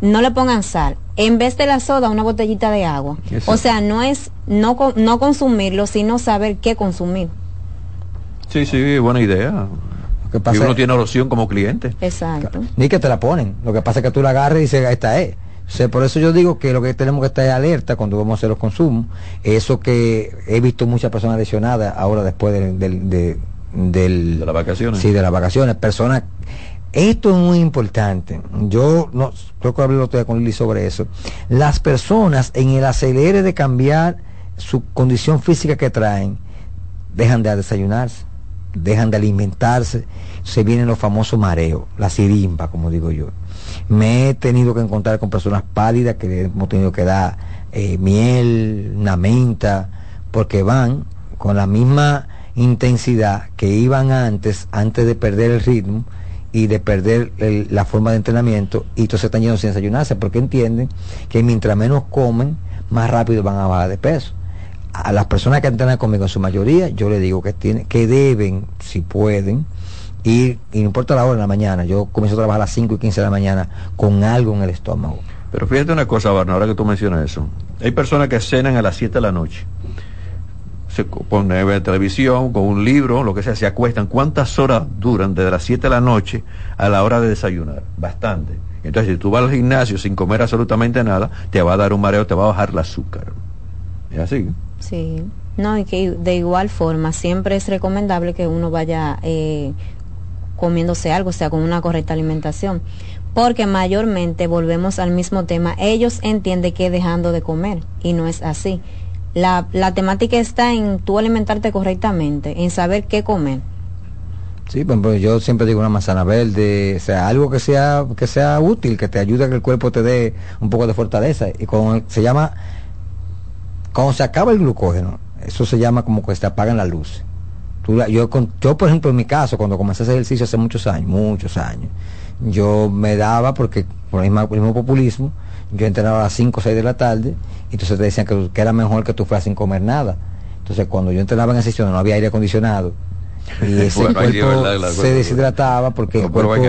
no le pongan sal. En vez de la soda, una botellita de agua. Exacto. O sea, no es no, no consumirlo, sino saber qué consumir. Sí, sí, buena idea. que y pasa uno es- tiene opción como cliente. Exacto. Ni que te la ponen. Lo que pasa es que tú la agarras y dices, esta es. O sea, por eso yo digo que lo que tenemos que estar es alerta cuando vamos a hacer los consumos. Eso que he visto muchas personas lesionadas ahora después del... del, de, del- De las vacaciones. Sí, de las vacaciones. Personas... Esto es muy importante. Yo no creo que hablé el otro día con Lili sobre eso. Las personas en el acelere de cambiar su condición física que traen, dejan de desayunarse, dejan de alimentarse, se vienen los famosos mareos, la sirimba, como digo yo. Me he tenido que encontrar con personas pálidas que hemos tenido que dar eh, miel, una menta, porque van con la misma intensidad que iban antes, antes de perder el ritmo y de perder la forma de entrenamiento, y entonces están yendo sin desayunarse, porque entienden que mientras menos comen, más rápido van a bajar de peso. A las personas que entrenan conmigo en su mayoría, yo les digo que tienen, que deben, si pueden, ir, y no importa la hora en la mañana, yo comienzo a trabajar a las 5 y 15 de la mañana con algo en el estómago. Pero fíjate una cosa, Barna, ahora que tú mencionas eso. Hay personas que cenan a las 7 de la noche. Se ponen a ver televisión, con un libro, lo que sea, se acuestan. ¿Cuántas horas duran desde las 7 de la noche a la hora de desayunar? Bastante. Entonces, si tú vas al gimnasio sin comer absolutamente nada, te va a dar un mareo, te va a bajar el azúcar. Es así. Sí. No, y que de igual forma siempre es recomendable que uno vaya eh, comiéndose algo, o sea, con una correcta alimentación. Porque mayormente volvemos al mismo tema. Ellos entienden que dejando de comer y no es así. La, la temática está en tú alimentarte correctamente, en saber qué comer. Sí, por ejemplo, yo siempre digo una manzana verde, o sea, algo que sea, que sea útil, que te ayude a que el cuerpo te dé un poco de fortaleza. Y cuando se llama, cuando se acaba el glucógeno, eso se llama como que se apagan las luces. Yo, por ejemplo, en mi caso, cuando comencé hacer ejercicio hace muchos años, muchos años, yo me daba, porque por el mismo, populismo, yo entrenaba a las 5 o 6 de la tarde, y entonces te decían que, era mejor que tú fueras sin comer nada. Entonces, cuando yo entrenaba en ese sitio no había aire acondicionado, y ese Bueno, cuerpo verdad, se cosa- deshidrataba porque el No, pero cuerpo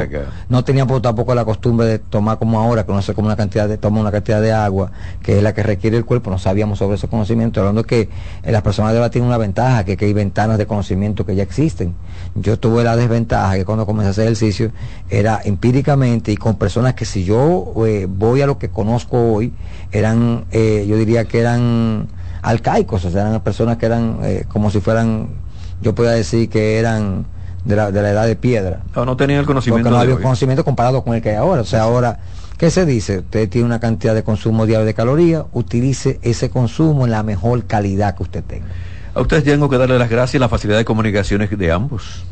no tenía por- tampoco la costumbre de tomar como ahora, que no se come una cantidad de, toma una cantidad de agua, que es la que requiere el cuerpo, no sabíamos sobre ese conocimiento, hablando que eh, las personas de edad tienen una ventaja, que, que hay ventanas de conocimiento que ya existen. Yo tuve la desventaja que cuando comencé a hacer ejercicio era empíricamente y con personas que si yo eh, voy a lo que conozco hoy, eran, eh, yo diría que eran arcaicos, o sea, eran personas que eran eh, como si fueran, yo podría decir que eran de la, de la edad de piedra. No, no tenía el conocimiento. Porque no había conocimiento comparado con el que hay ahora. O sea, ahora, ¿qué se dice? Usted tiene una cantidad de consumo diario de calorías, utilice ese consumo en la mejor calidad que usted tenga. A ustedes tengo que darle las gracias y la facilidad de comunicaciones de ambos.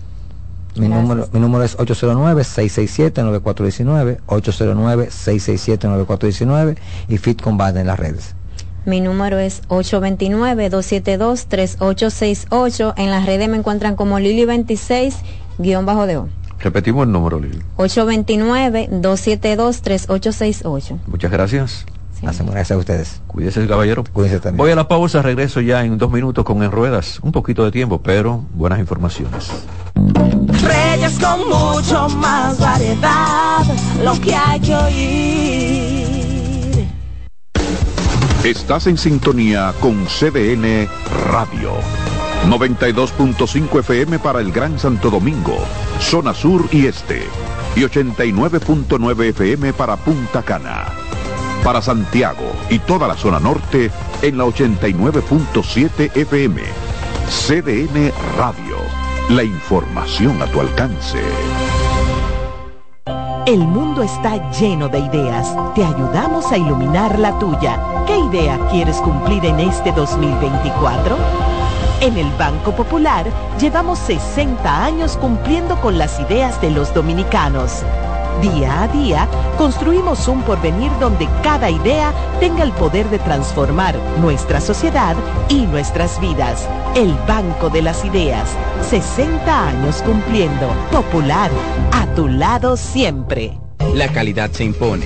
Mi número, mi número es 809-667-9419, 809-667-9419 y Fit Combat en las redes. Mi número es 829-272-3868. En las redes me encuentran como Lili26 guion bajo de O. Repetimos el número, Lili. 829-272-3868. Muchas gracias. Hacemos gracias a ustedes. Cuídese, caballero. Cuídese también. Voy a la pausa, regreso ya en dos minutos con En Ruedas. Un poquito de tiempo, pero buenas informaciones. Reyes con mucho más variedad, lo que hay que oír. Estás en sintonía con CDN Radio. 92.5 FM para el Gran Santo Domingo, zona sur y este. Y 89.9 FM para Punta Cana. Para Santiago y toda la zona norte en la 89.7 FM. CDN Radio. La información a tu alcance. El mundo está lleno de ideas. Te ayudamos a iluminar la tuya. ¿Qué idea quieres cumplir en este 2024? En el Banco Popular llevamos 60 años cumpliendo con las ideas de los dominicanos. Día a día construimos un porvenir donde cada idea tenga el poder de transformar nuestra sociedad y nuestras vidas. El Banco de las Ideas. 60 años cumpliendo. Popular. A tu lado siempre. La calidad se impone.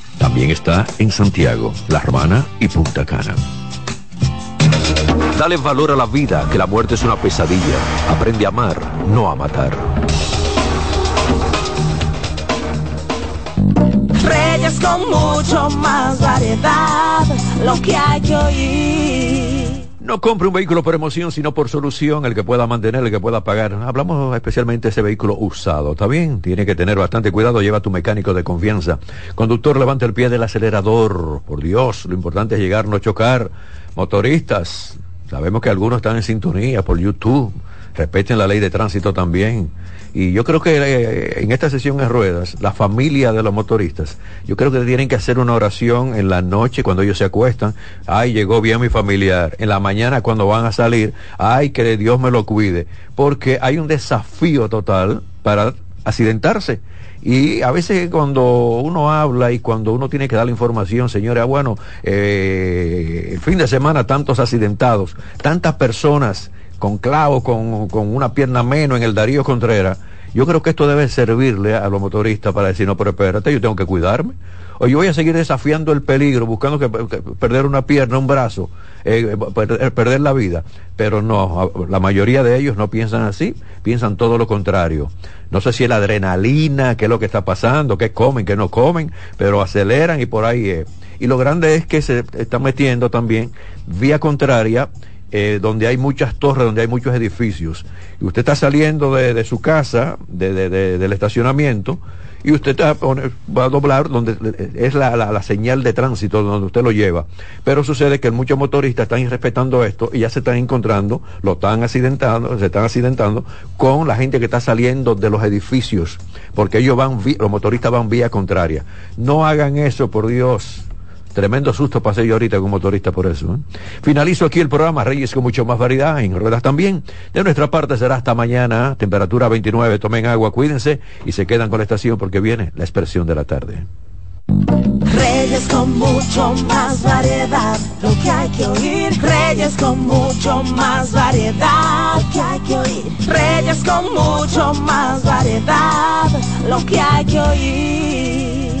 También está en Santiago, La Romana y Punta Cana. Dale valor a la vida, que la muerte es una pesadilla. Aprende a amar, no a matar. Reyes con mucho más variedad, lo que hay que oír. No compre un vehículo por emoción, sino por solución, el que pueda mantener, el que pueda pagar. Hablamos especialmente de ese vehículo usado. ¿Está bien? Tiene que tener bastante cuidado. Lleva a tu mecánico de confianza. Conductor, levanta el pie del acelerador. Por Dios, lo importante es llegar, no chocar. Motoristas, sabemos que algunos están en sintonía por YouTube. Respeten la ley de tránsito también. Y yo creo que eh, en esta sesión en ruedas, la familia de los motoristas, yo creo que tienen que hacer una oración en la noche cuando ellos se acuestan. Ay, llegó bien mi familiar. En la mañana cuando van a salir, ay, que Dios me lo cuide. Porque hay un desafío total para accidentarse. Y a veces cuando uno habla y cuando uno tiene que dar la información, señores, ah, bueno, eh, el fin de semana tantos accidentados, tantas personas con clavos, con, con una pierna menos en el Darío Contreras, yo creo que esto debe servirle a los motoristas para decir, no, pero espérate, yo tengo que cuidarme. O yo voy a seguir desafiando el peligro, buscando que, perder una pierna, un brazo, eh, perder, perder la vida. Pero no, la mayoría de ellos no piensan así, piensan todo lo contrario. No sé si es la adrenalina, qué es lo que está pasando, qué comen, qué no comen, pero aceleran y por ahí es. Y lo grande es que se están metiendo también vía contraria eh, donde hay muchas torres, donde hay muchos edificios, y usted está saliendo de, su casa, de, de, de, del estacionamiento, y usted está, va a doblar donde es la, la, la, señal de tránsito donde usted lo lleva. Pero sucede que muchos motoristas están irrespetando esto y ya se están encontrando, lo están accidentando, se están accidentando con la gente que está saliendo de los edificios, porque ellos van, los motoristas van vía contraria. No hagan eso, por Dios Tremendo susto pasé yo ahorita como motorista por eso. ¿eh? Finalizo aquí el programa Reyes con mucho más variedad, en ruedas también. De nuestra parte será hasta mañana, temperatura 29, tomen agua, cuídense y se quedan con la estación porque viene la expresión de la tarde. Reyes con mucho más variedad, lo que hay que oír. Reyes con mucho más variedad, lo que hay que oír. Reyes con mucho más variedad, lo que hay que oír.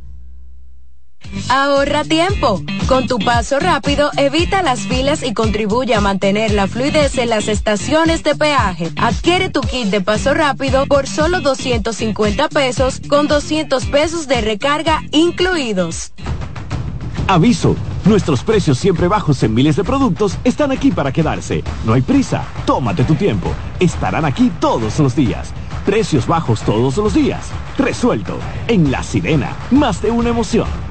Ahorra tiempo. Con tu paso rápido, evita las filas y contribuye a mantener la fluidez en las estaciones de peaje. Adquiere tu kit de paso rápido por solo 250 pesos con 200 pesos de recarga incluidos. Aviso, nuestros precios siempre bajos en miles de productos están aquí para quedarse. No hay prisa, tómate tu tiempo. Estarán aquí todos los días. Precios bajos todos los días. Resuelto. En La Sirena, más de una emoción.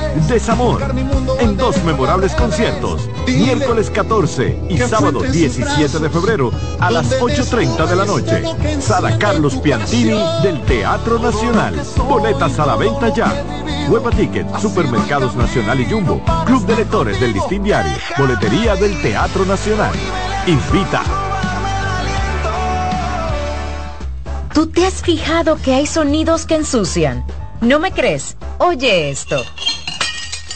desamor, en dos memorables conciertos, miércoles 14 y sábado 17 de febrero a las 8.30 de la noche. Sala Carlos Piantini del Teatro Nacional. Boletas a la venta ya. Hueva Ticket, Supermercados Nacional y Jumbo, Club de Lectores del Listín Diario, Boletería del Teatro Nacional. Invita. ¿Tú te has fijado que hay sonidos que ensucian? ¿No me crees? Oye esto.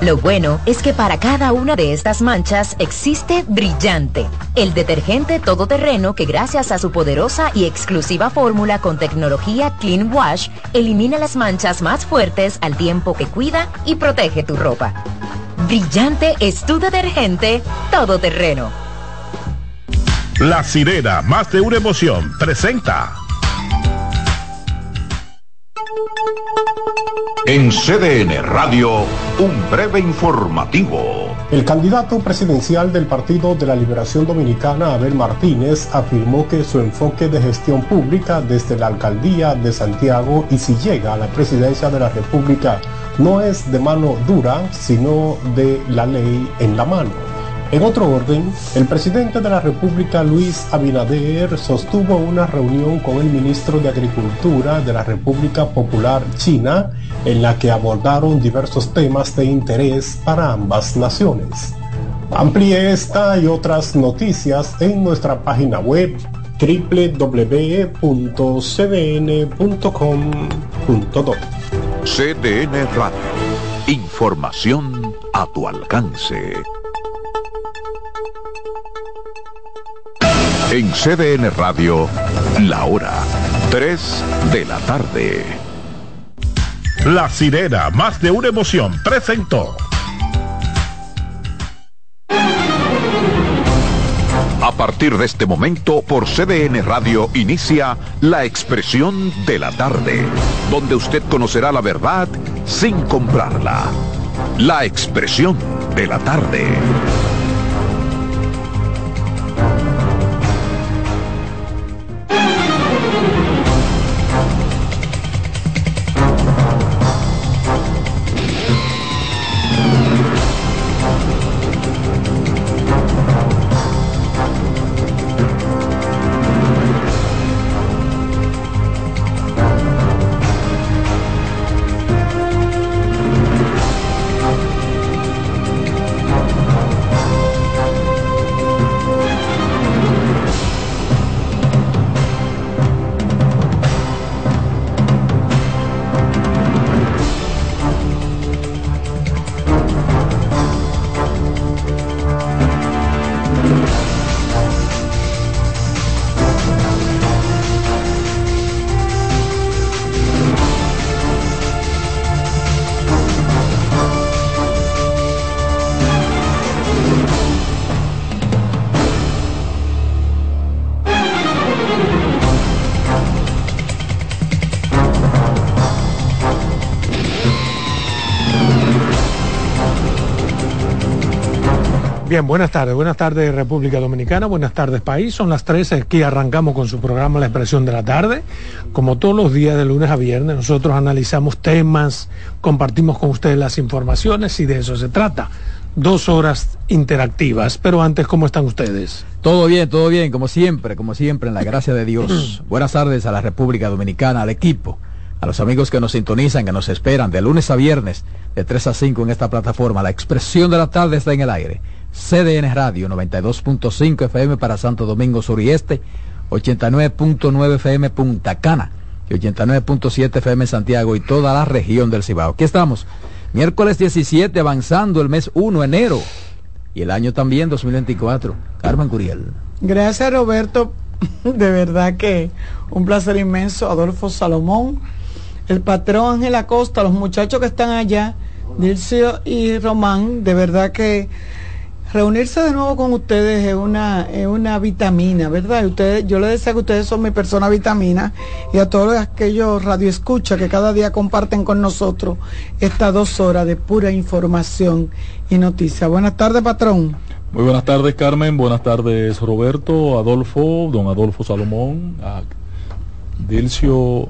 Lo bueno es que para cada una de estas manchas existe Brillante, el detergente todoterreno que gracias a su poderosa y exclusiva fórmula con tecnología Clean Wash elimina las manchas más fuertes al tiempo que cuida y protege tu ropa. Brillante es tu detergente todoterreno. La sirena, más de una emoción, presenta. En CDN Radio, un breve informativo. El candidato presidencial del Partido de la Liberación Dominicana, Abel Martínez, afirmó que su enfoque de gestión pública desde la alcaldía de Santiago y si llega a la presidencia de la República no es de mano dura, sino de la ley en la mano. En otro orden, el presidente de la República, Luis Abinader, sostuvo una reunión con el ministro de Agricultura de la República Popular China, en la que abordaron diversos temas de interés para ambas naciones. Amplíe esta y otras noticias en nuestra página web www.cdn.com.do. CDN Radio. Información a tu alcance. En CDN Radio, la hora 3 de la tarde. La sirena, más de una emoción, presentó. A partir de este momento, por CDN Radio inicia La Expresión de la Tarde, donde usted conocerá la verdad sin comprarla. La Expresión de la Tarde. Bien, buenas tardes, buenas tardes República Dominicana, buenas tardes país, son las 13, aquí arrancamos con su programa La Expresión de la Tarde, como todos los días de lunes a viernes, nosotros analizamos temas, compartimos con ustedes las informaciones y de eso se trata, dos horas interactivas, pero antes, ¿cómo están ustedes? Todo bien, todo bien, como siempre, como siempre, en la gracia de Dios. buenas tardes a la República Dominicana, al equipo, a los amigos que nos sintonizan, que nos esperan de lunes a viernes, de 3 a 5 en esta plataforma, La Expresión de la Tarde está en el aire. CDN Radio 92.5 FM para Santo Domingo Sur y Este, 89.9 FM Punta Cana y 89.7 FM Santiago y toda la región del Cibao. Aquí estamos, miércoles 17, avanzando el mes 1, enero, y el año también 2024. Carmen Curiel. Gracias Roberto, de verdad que un placer inmenso. Adolfo Salomón, el patrón Ángel Acosta, los muchachos que están allá, Dircio y Román, de verdad que reunirse de nuevo con ustedes es una, es una vitamina, ¿verdad? Ustedes, yo les decía que ustedes son mi persona vitamina y a todos aquellos radioescuchas que cada día comparten con nosotros estas dos horas de pura información y noticias. Buenas tardes, patrón. Muy buenas tardes, Carmen. Buenas tardes, Roberto, Adolfo, don Adolfo Salomón, a Dilcio,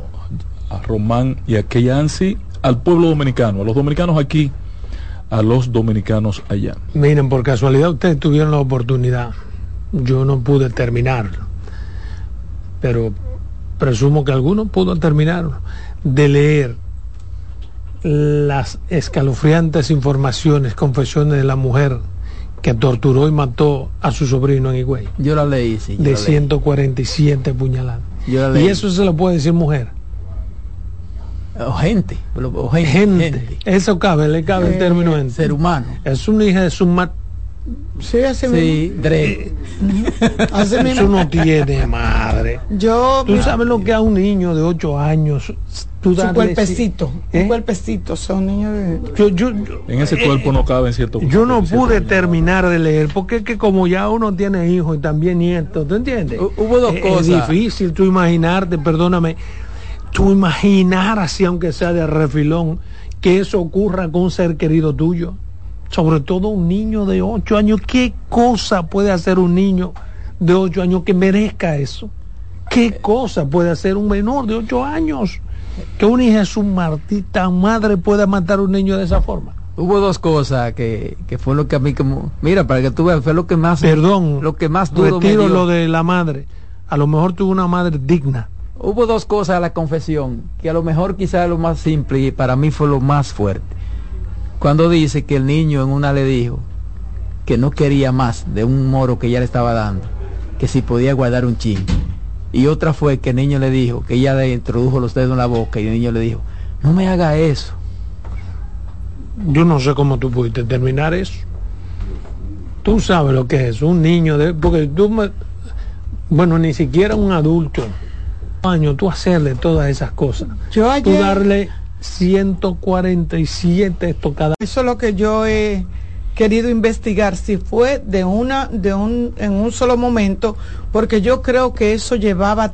a Román y a Keyansi, al pueblo dominicano, a los dominicanos aquí a los dominicanos allá. Miren, por casualidad ustedes tuvieron la oportunidad. Yo no pude terminarlo, pero presumo que alguno pudo terminar de leer las escalofriantes informaciones, confesiones de la mujer que torturó y mató a su sobrino en Higüey. Yo la leí, sí. de 147 puñaladas. Y eso se lo puede decir mujer. O gente, o gente, gente. Eso cabe, le cabe el Eh, término gente. ser humano. Es una hija de su mat. Sí, así Sí. Dre. Así Eso no tiene madre. Yo, Tú mira, sabes lo que a un niño de 8 años. Tú su cuerpecito, ¿Eh? un cuerpecito, son niños de... Yo, yo, yo- En ese cuerpo no caben ciertos. yo no pude terminar de leer porque es que como ya uno tiene hijos y también nietos, ¿tú entiendes? Hubo dos Es- cosas. Es difícil tú imaginarte, perdóname, tú imaginar así aunque sea de refilón que eso ocurra con un ser querido tuyo. sobre todo un niño de 8 años. ¿Qué cosa puede hacer un niño de 8 años que merezca eso? ¿Qué cosa puede hacer un menor de 8 años? Que un hijo es un martita madre pueda matar a un niño de esa forma. Hubo dos cosas que, que fue lo que a mí como mira para que tú veas fue lo que más perdón lo que más duro retiro me dio. lo de la madre a lo mejor tuvo una madre digna Hubo dos cosas a la confesión, que a lo mejor quizás es lo más simple y para mí fue lo más fuerte. Cuando dice que el niño en una le dijo que no quería más de un moro que ella le estaba dando, que si podía guardar un chin. Y otra fue que el niño le dijo, que ella le introdujo los dedos en la boca y el niño le dijo, no me haga eso. yo no sé cómo tú pudiste terminar eso tú sabes lo que es un niño de porque tú me- bueno ni siquiera un adulto año tú hacerle todas esas cosas. Yo tú ayer- darle 147 estocadas Eso es lo que yo he querido investigar, si fue de una, de un, en un solo momento, porque yo creo que eso llevaba